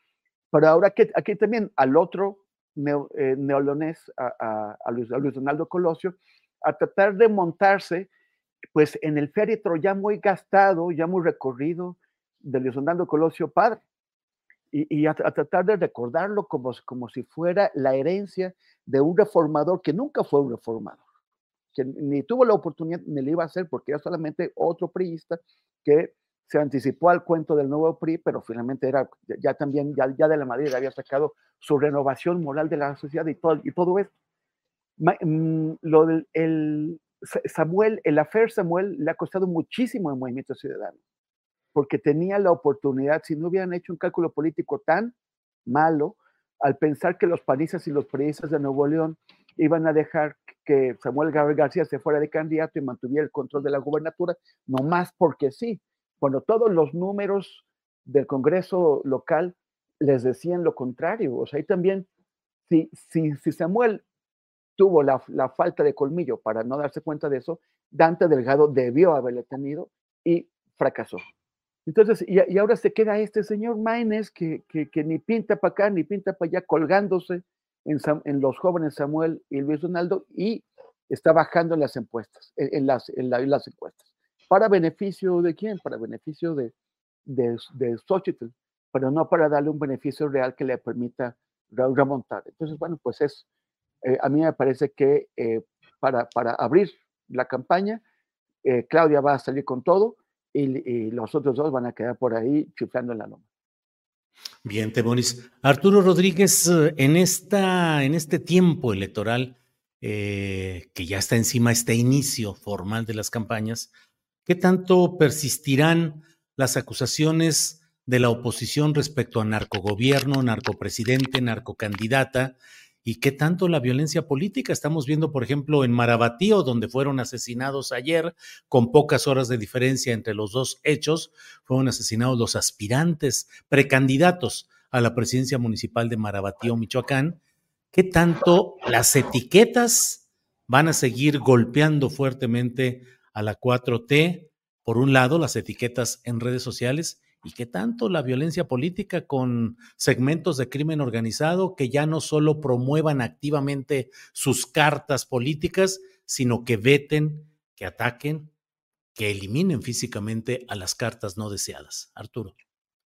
pero ahora que, aquí también al otro neo, eh, neolonés, a, a, a, Luis, a, Luis, Donaldo Colosio, a tratar de montarse pues en el féretro ya muy gastado, ya muy recorrido de Luis Donaldo Colosio padre y, y a, a, tratar de recordarlo como, como si fuera la herencia de un reformador que nunca fue un reformador, que ni tuvo la oportunidad ni le iba a hacer porque era solamente otro priista que se anticipó al cuento del nuevo PRI, pero finalmente era ya también, ya, ya de la Madrid había sacado su renovación moral de la sociedad y todo, y todo esto. Mm, lo del el Samuel, el afer Samuel le ha costado muchísimo al movimiento ciudadano porque tenía la oportunidad, si no hubieran hecho un cálculo político tan malo, al pensar que los panistas y los periodistas de Nuevo León iban a dejar que Samuel García se fuera de candidato y mantuviera el control de la gubernatura, no más porque sí. Cuando todos los números del Congreso local les decían lo contrario. O sea, ahí también, si, si, si Samuel tuvo la, la, falta de colmillo para no darse cuenta de eso, Dante Delgado debió haberle tenido y fracasó. Entonces, y, y, ahora se queda este señor Maines que, que, que ni pinta para acá ni pinta para allá, colgándose en, en, los jóvenes Samuel y Luis Donaldo y está bajando las encuestas, en, en las, en, la, en, las encuestas. ¿Para beneficio de quién? Para beneficio de, de, de Xochitl, pero no para darle un beneficio real que le permita remontar. Entonces, bueno, pues es, eh, a mí me parece que eh, para, para abrir la campaña, eh, Claudia va a salir con todo y, los otros dos van a quedar por ahí chiflando en la loma. Bien, Temoris. Arturo Rodríguez, en, esta, en este tiempo electoral, eh, que ya está encima este inicio formal de las campañas, ¿qué tanto persistirán las acusaciones de la oposición respecto a narcogobierno, narcopresidente, narcocandidata? ¿Y qué tanto la violencia política? Estamos viendo, por ejemplo, en Marabatío, donde fueron asesinados ayer, con pocas horas de diferencia entre los dos hechos, fueron asesinados los aspirantes, precandidatos a la presidencia municipal de Marabatío, Michoacán. ¿Qué tanto las etiquetas van a seguir golpeando fuertemente a la 4T? Por un lado, las etiquetas en redes sociales y qué tanto la violencia política con segmentos de crimen organizado que ya no solo promuevan activamente sus cartas políticas, sino que veten, que ataquen, que eliminen físicamente a las cartas no deseadas. Arturo.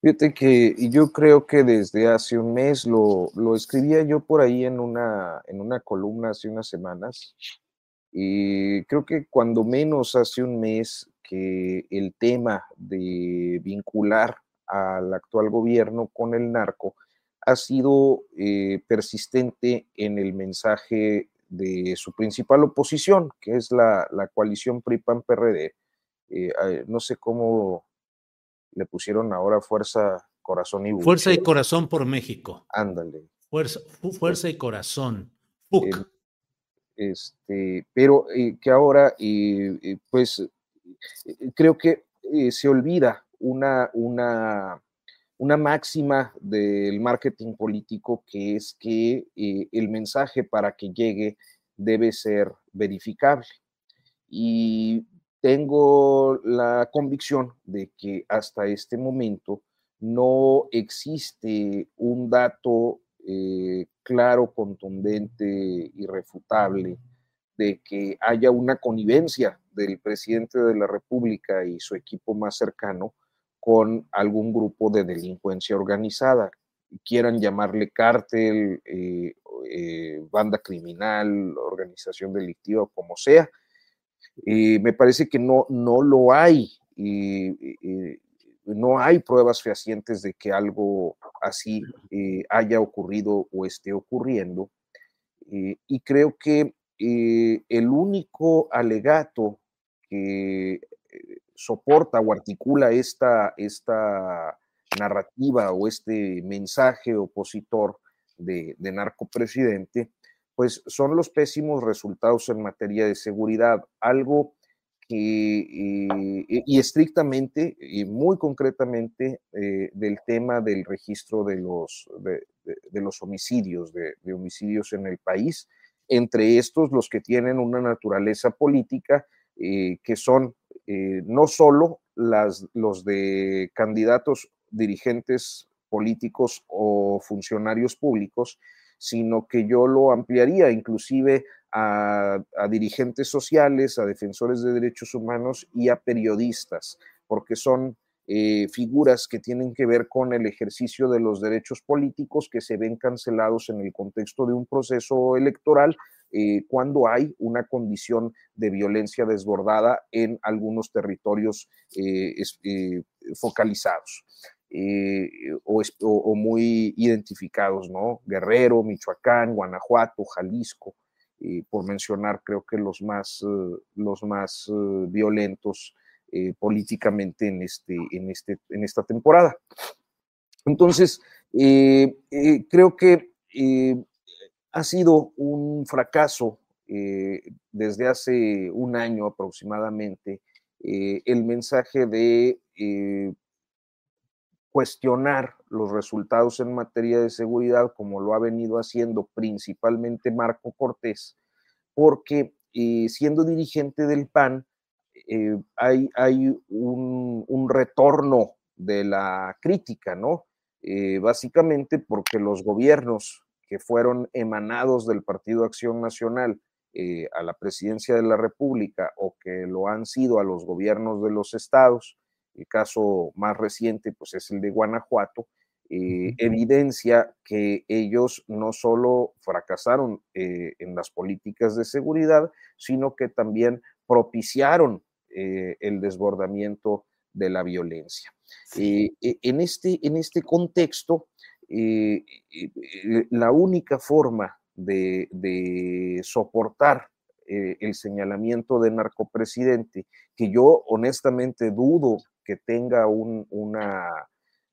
Fíjate que yo creo que desde hace un mes lo, lo escribía yo por ahí en una, en una columna hace unas semanas. Y creo que cuando menos hace un mes que el tema de vincular al actual gobierno con el narco ha sido eh, persistente en el mensaje de su principal oposición, que es la, la coalición PRI-PAN-PRD. Eh, no sé cómo le pusieron ahora fuerza, corazón y buche. Fuerza y corazón por México. Ándale. Fuerza, fuerza y corazón. FUC. Eh, este, pero eh, que ahora, pues, creo que se olvida una, una, una máxima del marketing político que es que el mensaje para que llegue debe ser verificable. Y tengo la convicción de que hasta este momento no existe un dato eh, claro, contundente, irrefutable, de que haya una connivencia del presidente de la República y su equipo más cercano con algún grupo de delincuencia organizada, quieran llamarle cártel, eh, eh, banda criminal, organización delictiva, como sea. me parece que no, no lo hay. no hay pruebas fehacientes de que algo así eh, haya ocurrido o esté ocurriendo. Eh, y creo que eh, el único alegato que soporta o articula esta, esta narrativa o este mensaje opositor de, de narcopresidente, pues son los pésimos resultados en materia de seguridad, algo eh, y estrictamente y muy concretamente eh, del tema del registro de los, de, los homicidios, de, homicidios en el país, entre estos los que tienen una naturaleza política, eh, que son no solo los de candidatos dirigentes políticos o funcionarios públicos, sino que yo lo ampliaría inclusive a, dirigentes sociales, a defensores de derechos humanos y a periodistas, porque son eh, figuras que tienen que ver con el ejercicio de los derechos políticos que se ven cancelados en el contexto de un proceso electoral eh, cuando hay una condición de violencia desbordada en algunos territorios eh, focalizados. o, muy identificados, ¿no? Guerrero, Michoacán, Guanajuato, Jalisco, por mencionar creo que los más, eh, los más eh, violentos eh, políticamente en, este, en, este, en esta temporada. Entonces, creo que ha sido un fracaso desde hace un año aproximadamente el mensaje de cuestionar los resultados en materia de seguridad, como lo ha venido haciendo principalmente Marco Cortés, porque eh, siendo dirigente del PAN, eh, hay, hay un, retorno de la crítica, ¿no? Eh, básicamente porque los gobiernos que fueron emanados del Partido Acción Nacional a la presidencia de la República o que lo han sido a los gobiernos de los estados, el caso más reciente pues es el de Guanajuato, eh, evidencia que ellos no solo fracasaron eh, en las políticas de seguridad, sino que también propiciaron eh, el desbordamiento de la violencia. E, en, este, en este contexto, la única forma de, soportar el señalamiento de narcopresidente, que yo honestamente dudo que tenga un,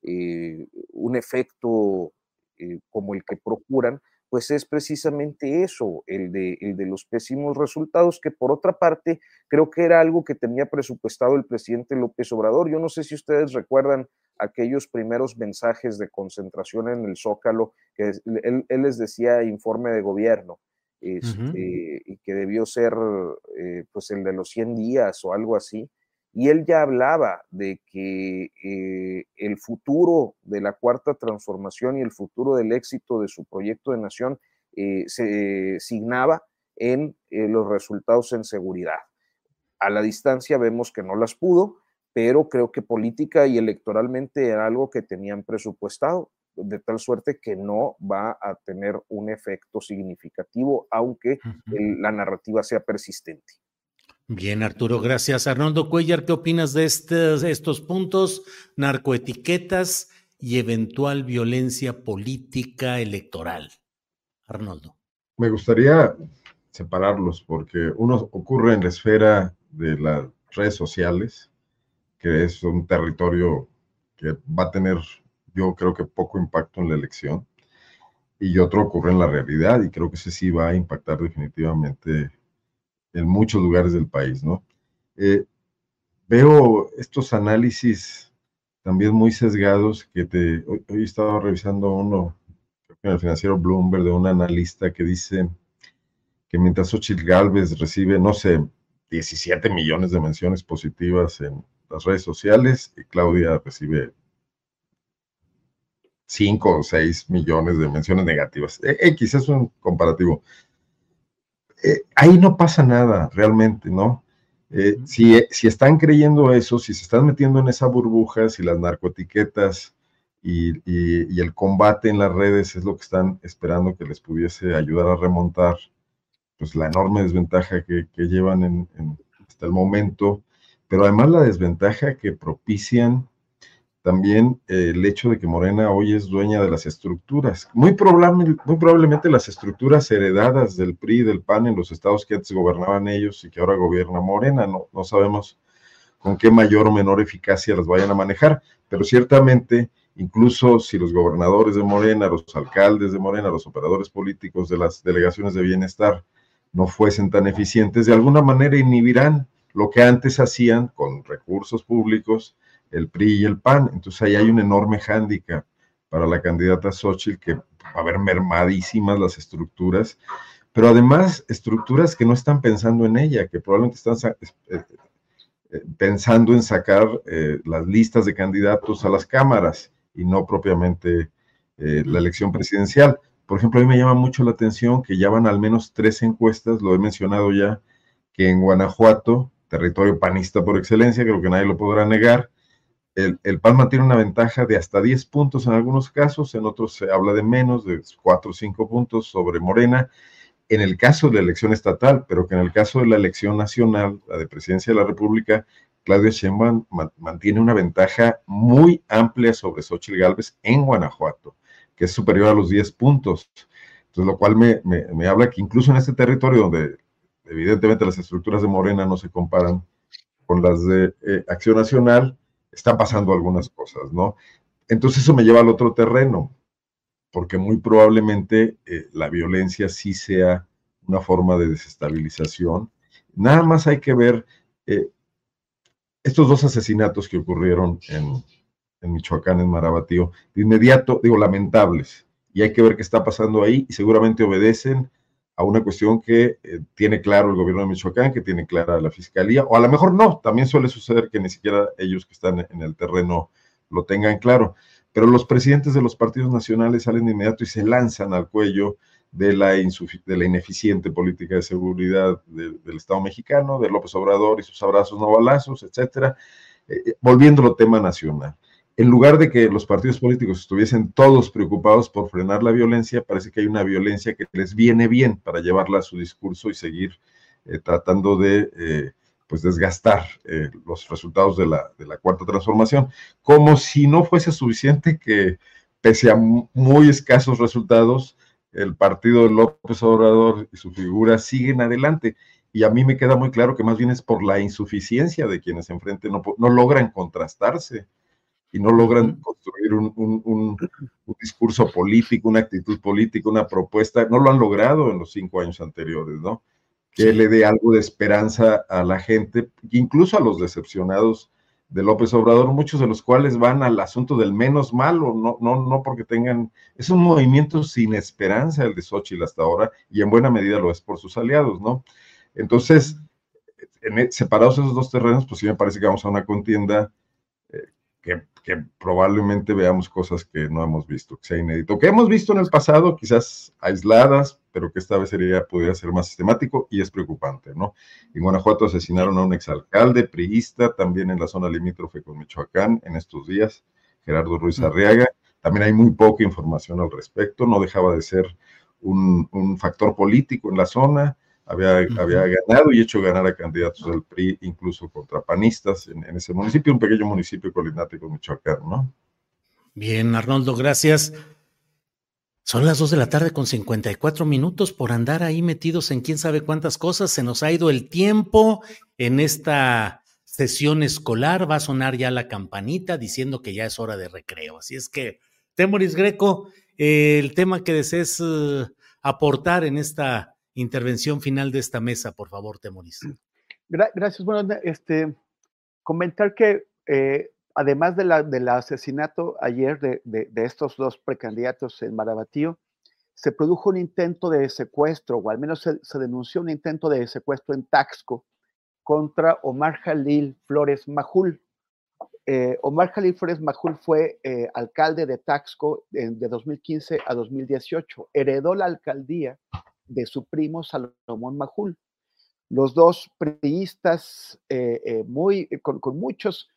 eh, efecto eh, como el que procuran, pues es precisamente eso, el de, el de los pésimos resultados, que por otra parte creo que era algo que tenía presupuestado el presidente López Obrador. Yo no sé si ustedes recuerdan aquellos primeros mensajes de concentración en el Zócalo, que él, les decía informe de gobierno, este, y que debió ser eh, pues el de los 100 días o algo así. Y él ya hablaba de que eh, el futuro de la cuarta transformación y el futuro del éxito de su proyecto de nación eh, se signaba en eh, los resultados en seguridad. A la distancia vemos que no las pudo, pero creo que política y electoralmente era algo que tenían presupuestado, de tal suerte que no va a tener un efecto significativo, aunque la narrativa sea persistente. Bien, Arturo, gracias. Arnoldo Cuellar, ¿qué opinas de estos, estos puntos? Narcoetiquetas y eventual violencia política electoral. Arnoldo. Me gustaría separarlos porque uno ocurre en la esfera de las redes sociales, que es un territorio que va a tener, yo creo que poco impacto en la elección. y otro ocurre en la realidad, y creo que ese sí va a impactar definitivamente en muchos lugares del país, ¿no? Eh, veo estos análisis también muy sesgados que te, hoy, estaba revisando uno, en el financiero Bloomberg, de un analista que dice que mientras Xochitl Galvez recibe, no sé, 17 millones de menciones positivas en las redes sociales, y Claudia recibe 5 o 6 millones de menciones negativas. E, X es un comparativo. Eh, ahí no pasa nada realmente, ¿no? Eh, si, si, están creyendo eso, si se están metiendo en esa burbuja, si las narcoetiquetas y, y, el combate en las redes es lo que están esperando que les pudiese ayudar a remontar pues, la enorme desventaja que, que llevan en, en, hasta el momento, pero además la desventaja que propician también eh, el hecho de que Morena hoy es dueña de las estructuras. Muy, probable, muy probablemente las estructuras heredadas del PRI y del PAN en los estados que antes gobernaban ellos y que ahora gobierna Morena. No, no sabemos con qué mayor o menor eficacia las vayan a manejar, pero ciertamente, incluso si los gobernadores de Morena, los alcaldes de Morena, los operadores políticos de las delegaciones de bienestar no fuesen tan eficientes, de alguna manera inhibirán lo que antes hacían con recursos públicos el PRI y el PAN. Entonces ahí hay un enorme hándicap para la candidata Xochitl, que va a haber mermadísimas las estructuras, pero además estructuras que no están pensando en ella, que probablemente están eh, eh, pensando en sacar eh, las listas de candidatos a las cámaras y no propiamente la elección presidencial. Por ejemplo, a mí me llama mucho la atención que ya van al menos tres encuestas, lo he mencionado ya, que en Guanajuato, territorio panista por excelencia, creo que nadie lo podrá negar, el, el, PAN mantiene una ventaja de hasta 10 puntos en algunos casos, en otros se habla de menos, de 4 o 5 puntos sobre Morena, en el caso de la elección estatal, pero que en el caso de la elección nacional, la de presidencia de la República, Claudia Sheinbaum mantiene una ventaja muy amplia sobre Xochitl Gálvez en Guanajuato, que es superior a los 10 puntos. Entonces, lo cual me habla que incluso en este territorio donde evidentemente las estructuras de Morena no se comparan con las de eh, Acción Nacional, están pasando algunas cosas, ¿no? Entonces eso me lleva al otro terreno, porque muy probablemente eh, la violencia sí sea una forma de desestabilización. Nada más hay que ver eh, estos dos asesinatos que ocurrieron en, en Michoacán, en Marabatío, de inmediato, digo, lamentables, y hay que ver qué está pasando ahí y seguramente obedecen a una cuestión que eh, tiene claro el gobierno de Michoacán, que tiene clara la fiscalía, o a lo mejor no, también suele suceder que ni siquiera ellos que están en el terreno lo tengan claro, pero los presidentes de los partidos nacionales salen de inmediato y se lanzan al cuello de la, de la ineficiente política de seguridad del Estado mexicano, de López Obrador y sus abrazos no balazos, etcétera, eh, eh, volviéndolo tema nacional en lugar de que los partidos políticos estuviesen todos preocupados por frenar la violencia, parece que hay una violencia que les viene bien para llevarla a su discurso y seguir eh, tratando de eh, pues desgastar eh, los resultados de la, de la cuarta transformación, como si no fuese suficiente que pese a muy escasos resultados, el partido de López Obrador y su figura siguen adelante. Y a mí me queda muy claro que más bien es por la insuficiencia de quienes enfrente no, no logran contrastarse y no logran construir un, discurso político, una actitud política, una propuesta, no lo han logrado en los cinco años anteriores, ¿no? Que le dé algo de esperanza a la gente, incluso a los decepcionados de López Obrador, muchos de los cuales van al asunto del menos malo, no, no, no porque tengan, es un movimiento sin esperanza el de Xochitl hasta ahora, y en buena medida lo es por sus aliados, ¿no? Entonces, en, separados esos dos terrenos, pues sí me parece que vamos a una contienda que, probablemente veamos cosas que no hemos visto, que sea inédito, que hemos visto en el pasado, quizás aisladas, pero que esta vez sería, podría ser más sistemático y es preocupante, ¿no? En Guanajuato asesinaron a un exalcalde priista, también en la zona limítrofe con Michoacán en estos días, Gerardo Ruiz Arriaga. También hay muy poca información al respecto, no dejaba de ser un, un factor político en la zona había, había ganado y hecho ganar a candidatos del PRI, incluso contra panistas en, ese municipio, un pequeño municipio colindante con Michoacán, ¿no? Bien, Arnoldo, gracias. Son las dos de la tarde con 54 minutos por andar ahí metidos en quién sabe cuántas cosas. Se nos ha ido el tiempo en esta sesión escolar. Va a sonar ya la campanita diciendo que ya es hora de recreo. Así es que, Temoris Greco, eh, el tema que desees eh, aportar en esta intervención final de esta mesa, por favor, Temoris. Gracias. Bueno, este, comentar que eh, además de la, del asesinato ayer de, de, estos dos precandidatos en Marabatío, se produjo un intento de secuestro, o al menos se, se, denunció un intento de secuestro en Taxco contra Omar Jalil Flores Majul. Eh, Omar Jalil Flores Majul fue eh, alcalde de Taxco de, de 2015 a 2018. Heredó la alcaldía de su primo Salomón Majul. Los dos priistas eh, eh, muy, con, con muchos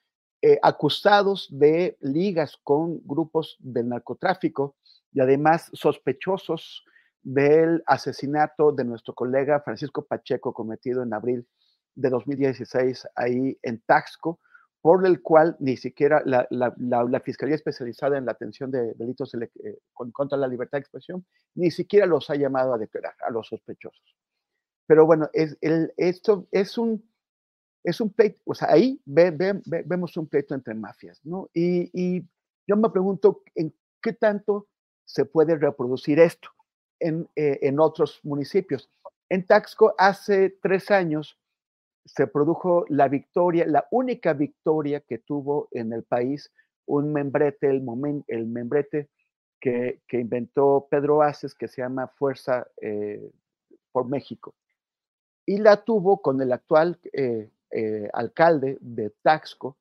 eh, acusados de ligas con grupos del narcotráfico y además sospechosos del asesinato de nuestro colega Francisco Pacheco cometido en abril de 2016 ahí en Taxco, por el cual ni siquiera la, la, la, Fiscalía Especializada en la Atención de Delitos eh, contra la Libertad de Expresión ni siquiera los ha llamado a declarar a los sospechosos. Pero bueno, es, el, esto es un, es un pleito, o sea, ahí ve, ve, ve, vemos un pleito entre mafias, ¿no? Y, y, yo me pregunto en qué tanto se puede reproducir esto en, eh, en otros municipios. En Taxco hace tres años se produjo la victoria, la única victoria que tuvo en el país un membrete, el, membrete que, que, inventó Pedro Aces, que se llama Fuerza eh, por México. Y la tuvo con el actual eh, eh, alcalde de Taxco,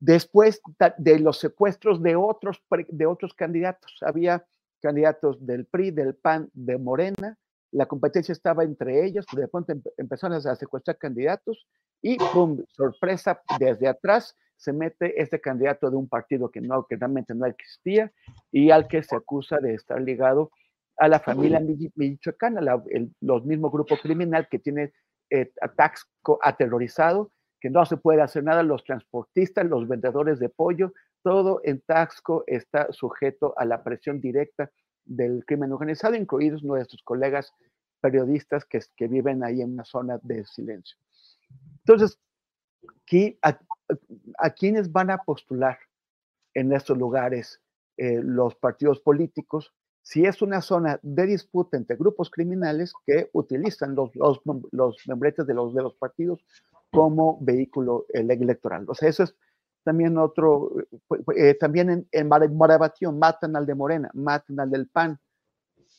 después de los secuestros de otros, de otros candidatos. Había candidatos del PRI, del PAN, de Morena, la competencia estaba entre ellos, de pronto empezaron a secuestrar candidatos y ¡pum! sorpresa, desde atrás se mete este candidato de un partido que, no, que realmente no existía y al que se acusa de estar ligado a la familia michoacana, la, el, los mismos grupos criminal que tiene eh, Taxco aterrorizado, que no se puede hacer nada, los transportistas, los vendedores de pollo, todo en Taxco está sujeto a la presión directa del crimen organizado, incluidos nuestros colegas periodistas que, que viven ahí en una zona de silencio. Entonces, ¿qué, a, a, quiénes van a postular en estos lugares eh, los partidos políticos? si es una zona de disputa entre grupos criminales que utilizan los, los, los membretes de los, de los partidos como vehículo electoral. O sea, eso es también otro, eh, también en, en Marabatío matan al de Morena, matan al del PAN.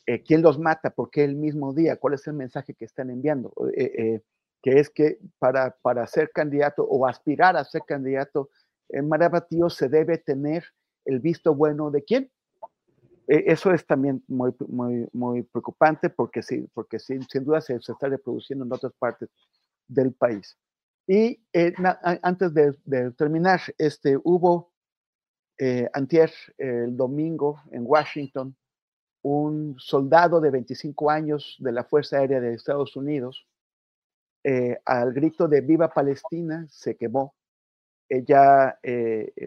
Eh, ¿Quién los mata? ¿Por qué el mismo día? ¿Cuál es el mensaje que están enviando? Eh, que es que para, para ser candidato o aspirar a ser candidato en Marabatío se debe tener el visto bueno de quién? Eso es también muy, muy, muy preocupante porque, sí, porque sí, sin duda se, se, está reproduciendo en otras partes del país. Y eh, antes de, terminar, este, hubo eh, el domingo, en Washington, un soldado de 25 años de la Fuerza Aérea de Estados Unidos, eh, al grito de Viva Palestina, se quemó. ya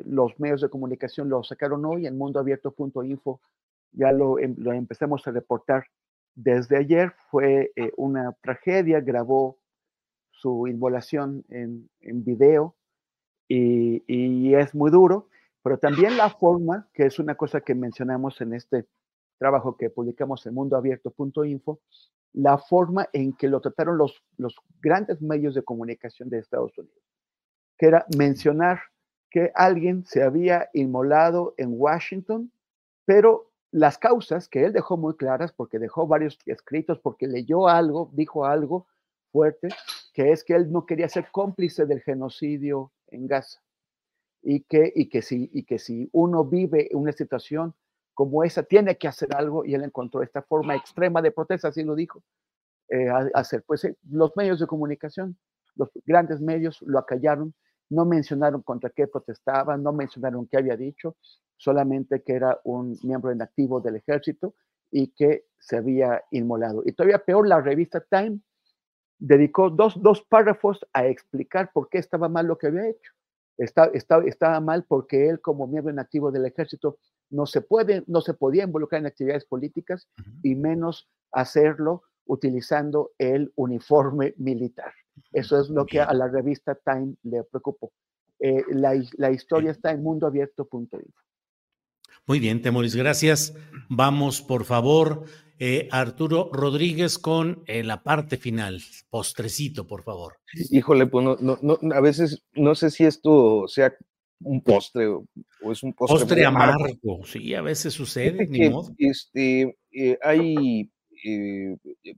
los medios de comunicación lo sacaron hoy en mundoabierto.info ya lo, em, lo, empezamos a reportar desde ayer, fue eh, una tragedia, grabó su inmolación en, video y, y, es muy duro, pero también la forma, que es una cosa que mencionamos en este trabajo que publicamos en mundoabierto.info, la forma en que lo trataron los, los grandes medios de comunicación de Estados Unidos, que era mencionar que alguien se había inmolado en Washington, pero las causas que él dejó muy claras, porque dejó varios escritos, porque leyó algo, dijo algo fuerte, que es que él no quería ser cómplice del genocidio en Gaza. Y que, y que, si, y que si uno vive una situación como esa, tiene que hacer algo, y él encontró esta forma extrema de protesta, así lo dijo, eh, hacer. Pues eh, los medios de comunicación, los grandes medios lo acallaron, no mencionaron contra qué protestaba, no mencionaron qué había dicho, solamente que era un miembro inactivo del ejército y que se había inmolado. Y todavía peor, la revista Time dedicó dos, dos párrafos a explicar por qué estaba mal lo que había hecho. Está, está, estaba mal porque él, como miembro inactivo del ejército, no se, puede, no se podía involucrar en actividades políticas uh -huh. y menos hacerlo utilizando el uniforme militar. Eso es lo que a la revista Time le preocupó. Eh, la, la, historia está en mundoabierto.info. Muy bien, Temoris, gracias. Vamos, por favor, eh, Arturo Rodríguez con eh, la parte final. Postrecito, por favor. Híjole, pues no, no, a veces no sé si esto sea un postre o, es un postre. Postre amargo. sí, a veces sucede, ni modo. Este, eh, hay,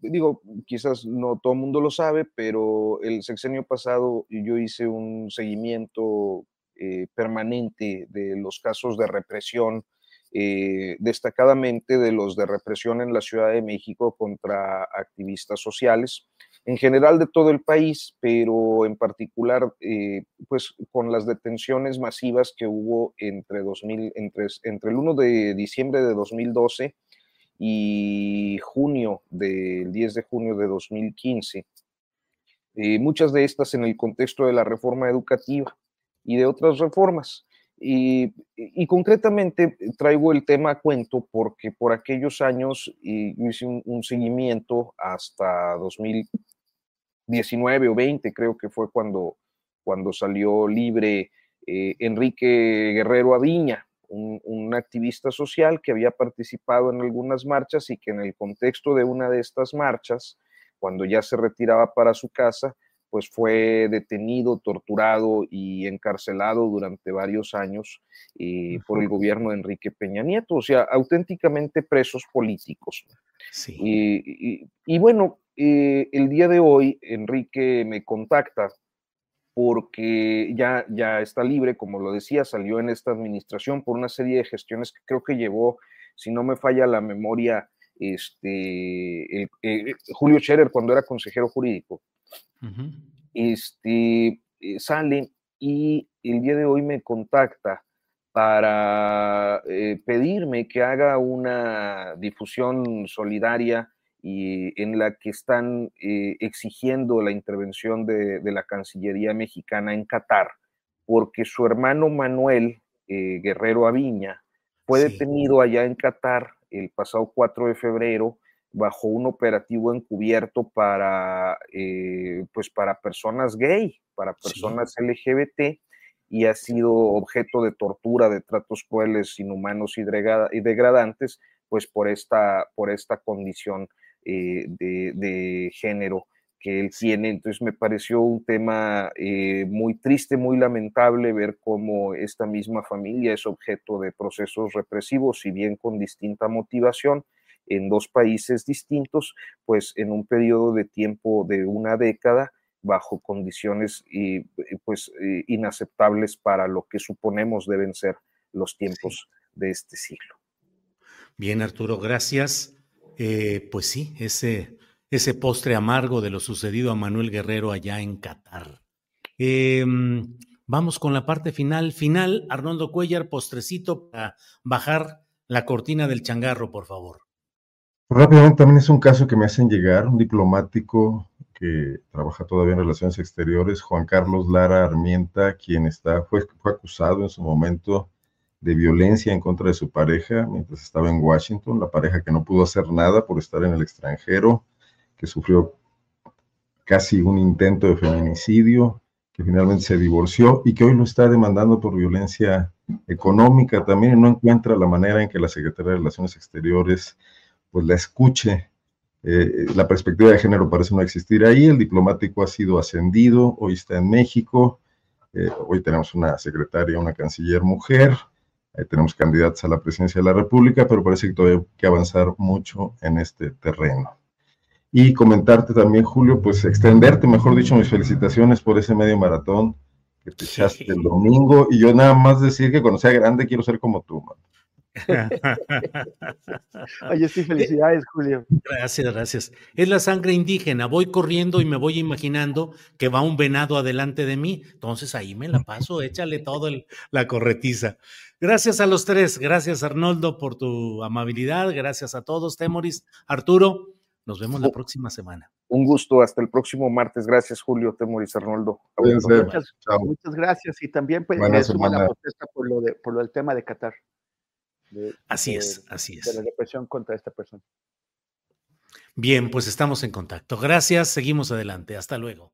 digo, quizás no todo el mundo lo sabe, pero el sexenio pasado yo hice un seguimiento permanente de los casos de represión eh, destacadamente de los de represión en la Ciudad de México contra activistas sociales, en general de todo el país, pero en particular eh, pues con las detenciones masivas que hubo entre, 2000, entre, entre el 1 de diciembre de 2012 y junio del 10 de junio de 2015. Eh, muchas de estas en el contexto de la reforma educativa y de otras reformas. Y, concretamente traigo el tema a cuento porque por aquellos años hice un, seguimiento hasta 2019 o 20, creo que fue cuando, cuando salió libre eh, Enrique Guerrero Aviña, un, un, activista social que había participado en algunas marchas y que en el contexto de una de estas marchas, cuando ya se retiraba para su casa, pues fue detenido, torturado y encarcelado durante varios años eh, por el gobierno de Enrique Peña Nieto, o sea, auténticamente presos políticos. Sí. Y, bueno, eh, el día de hoy Enrique me contacta porque ya, ya está libre, como lo decía, salió en esta administración por una serie de gestiones que creo que llevó, si no me falla la memoria, este, eh, Julio Scherer cuando era consejero jurídico este, eh, sale y el día de hoy me contacta para eh, pedirme que haga una difusión solidaria y en la que están eh, exigiendo la intervención de, la Cancillería mexicana en Qatar, porque su hermano Manuel Guerrero Aviña fue detenido allá en Qatar el pasado 4 de febrero bajo un operativo encubierto para, eh, pues para personas gay, para personas LGBT, y ha sido objeto de tortura, de tratos crueles, inhumanos y, degradantes, pues por esta, por esta condición eh, de, género que él tiene. Entonces me pareció un tema eh, muy triste, muy lamentable ver cómo esta misma familia es objeto de procesos represivos, si bien con distinta motivación, en dos países distintos, pues en un periodo de tiempo de una década bajo condiciones y, pues inaceptables para lo que suponemos deben ser los tiempos de este siglo. Bien, Arturo, gracias. Eh, pues sí, ese, ese postre amargo de lo sucedido a Manuel Guerrero allá en Qatar. Em, vamos con la parte final. Final, Arnoldo Cuellar, postrecito para bajar la cortina del changarro, por favor. Rápidamente también es un caso que me hacen llegar, un diplomático que trabaja todavía en relaciones exteriores, Juan Carlos Lara Armienta, quien está, fue, fue acusado en su momento de violencia en contra de su pareja mientras estaba en Washington, la pareja que no pudo hacer nada por estar en el extranjero, que sufrió casi un intento de feminicidio, que finalmente se divorció y que hoy lo está demandando por violencia económica. También no encuentra la manera en que la Secretaría de Relaciones Exteriores pues la escuche. Eh, la perspectiva de género parece no existir ahí, el diplomático ha sido ascendido, hoy está en México, eh, hoy tenemos una secretaria, una canciller mujer, tenemos candidatos a la presidencia de la República, pero parece que todavía hay que avanzar mucho en este terreno. Y comentarte también, Julio, pues extenderte, mejor dicho, mis felicitaciones por ese medio maratón que te echaste el domingo. Y yo nada más decir que cuando sea grande quiero ser como tú, man. Oye, sí, felicidades, Julio. Gracias, gracias. Es la sangre indígena. Voy corriendo y me voy imaginando que va un venado adelante de mí. Entonces ahí me la paso, échale todo la corretiza. Gracias a los tres. Gracias, Arnoldo, por tu amabilidad. Gracias a todos, Temoris. Arturo, nos vemos la próxima semana. Un gusto, hasta el próximo martes. Gracias, Julio, Temoris, Arnoldo. Muchas, muchas, gracias. Y también pues, me suma la protesta por lo, de, por lo del tema de Qatar así es, así es. De la represión contra esta persona. Bien, pues estamos en contacto. Gracias, seguimos adelante. Hasta luego.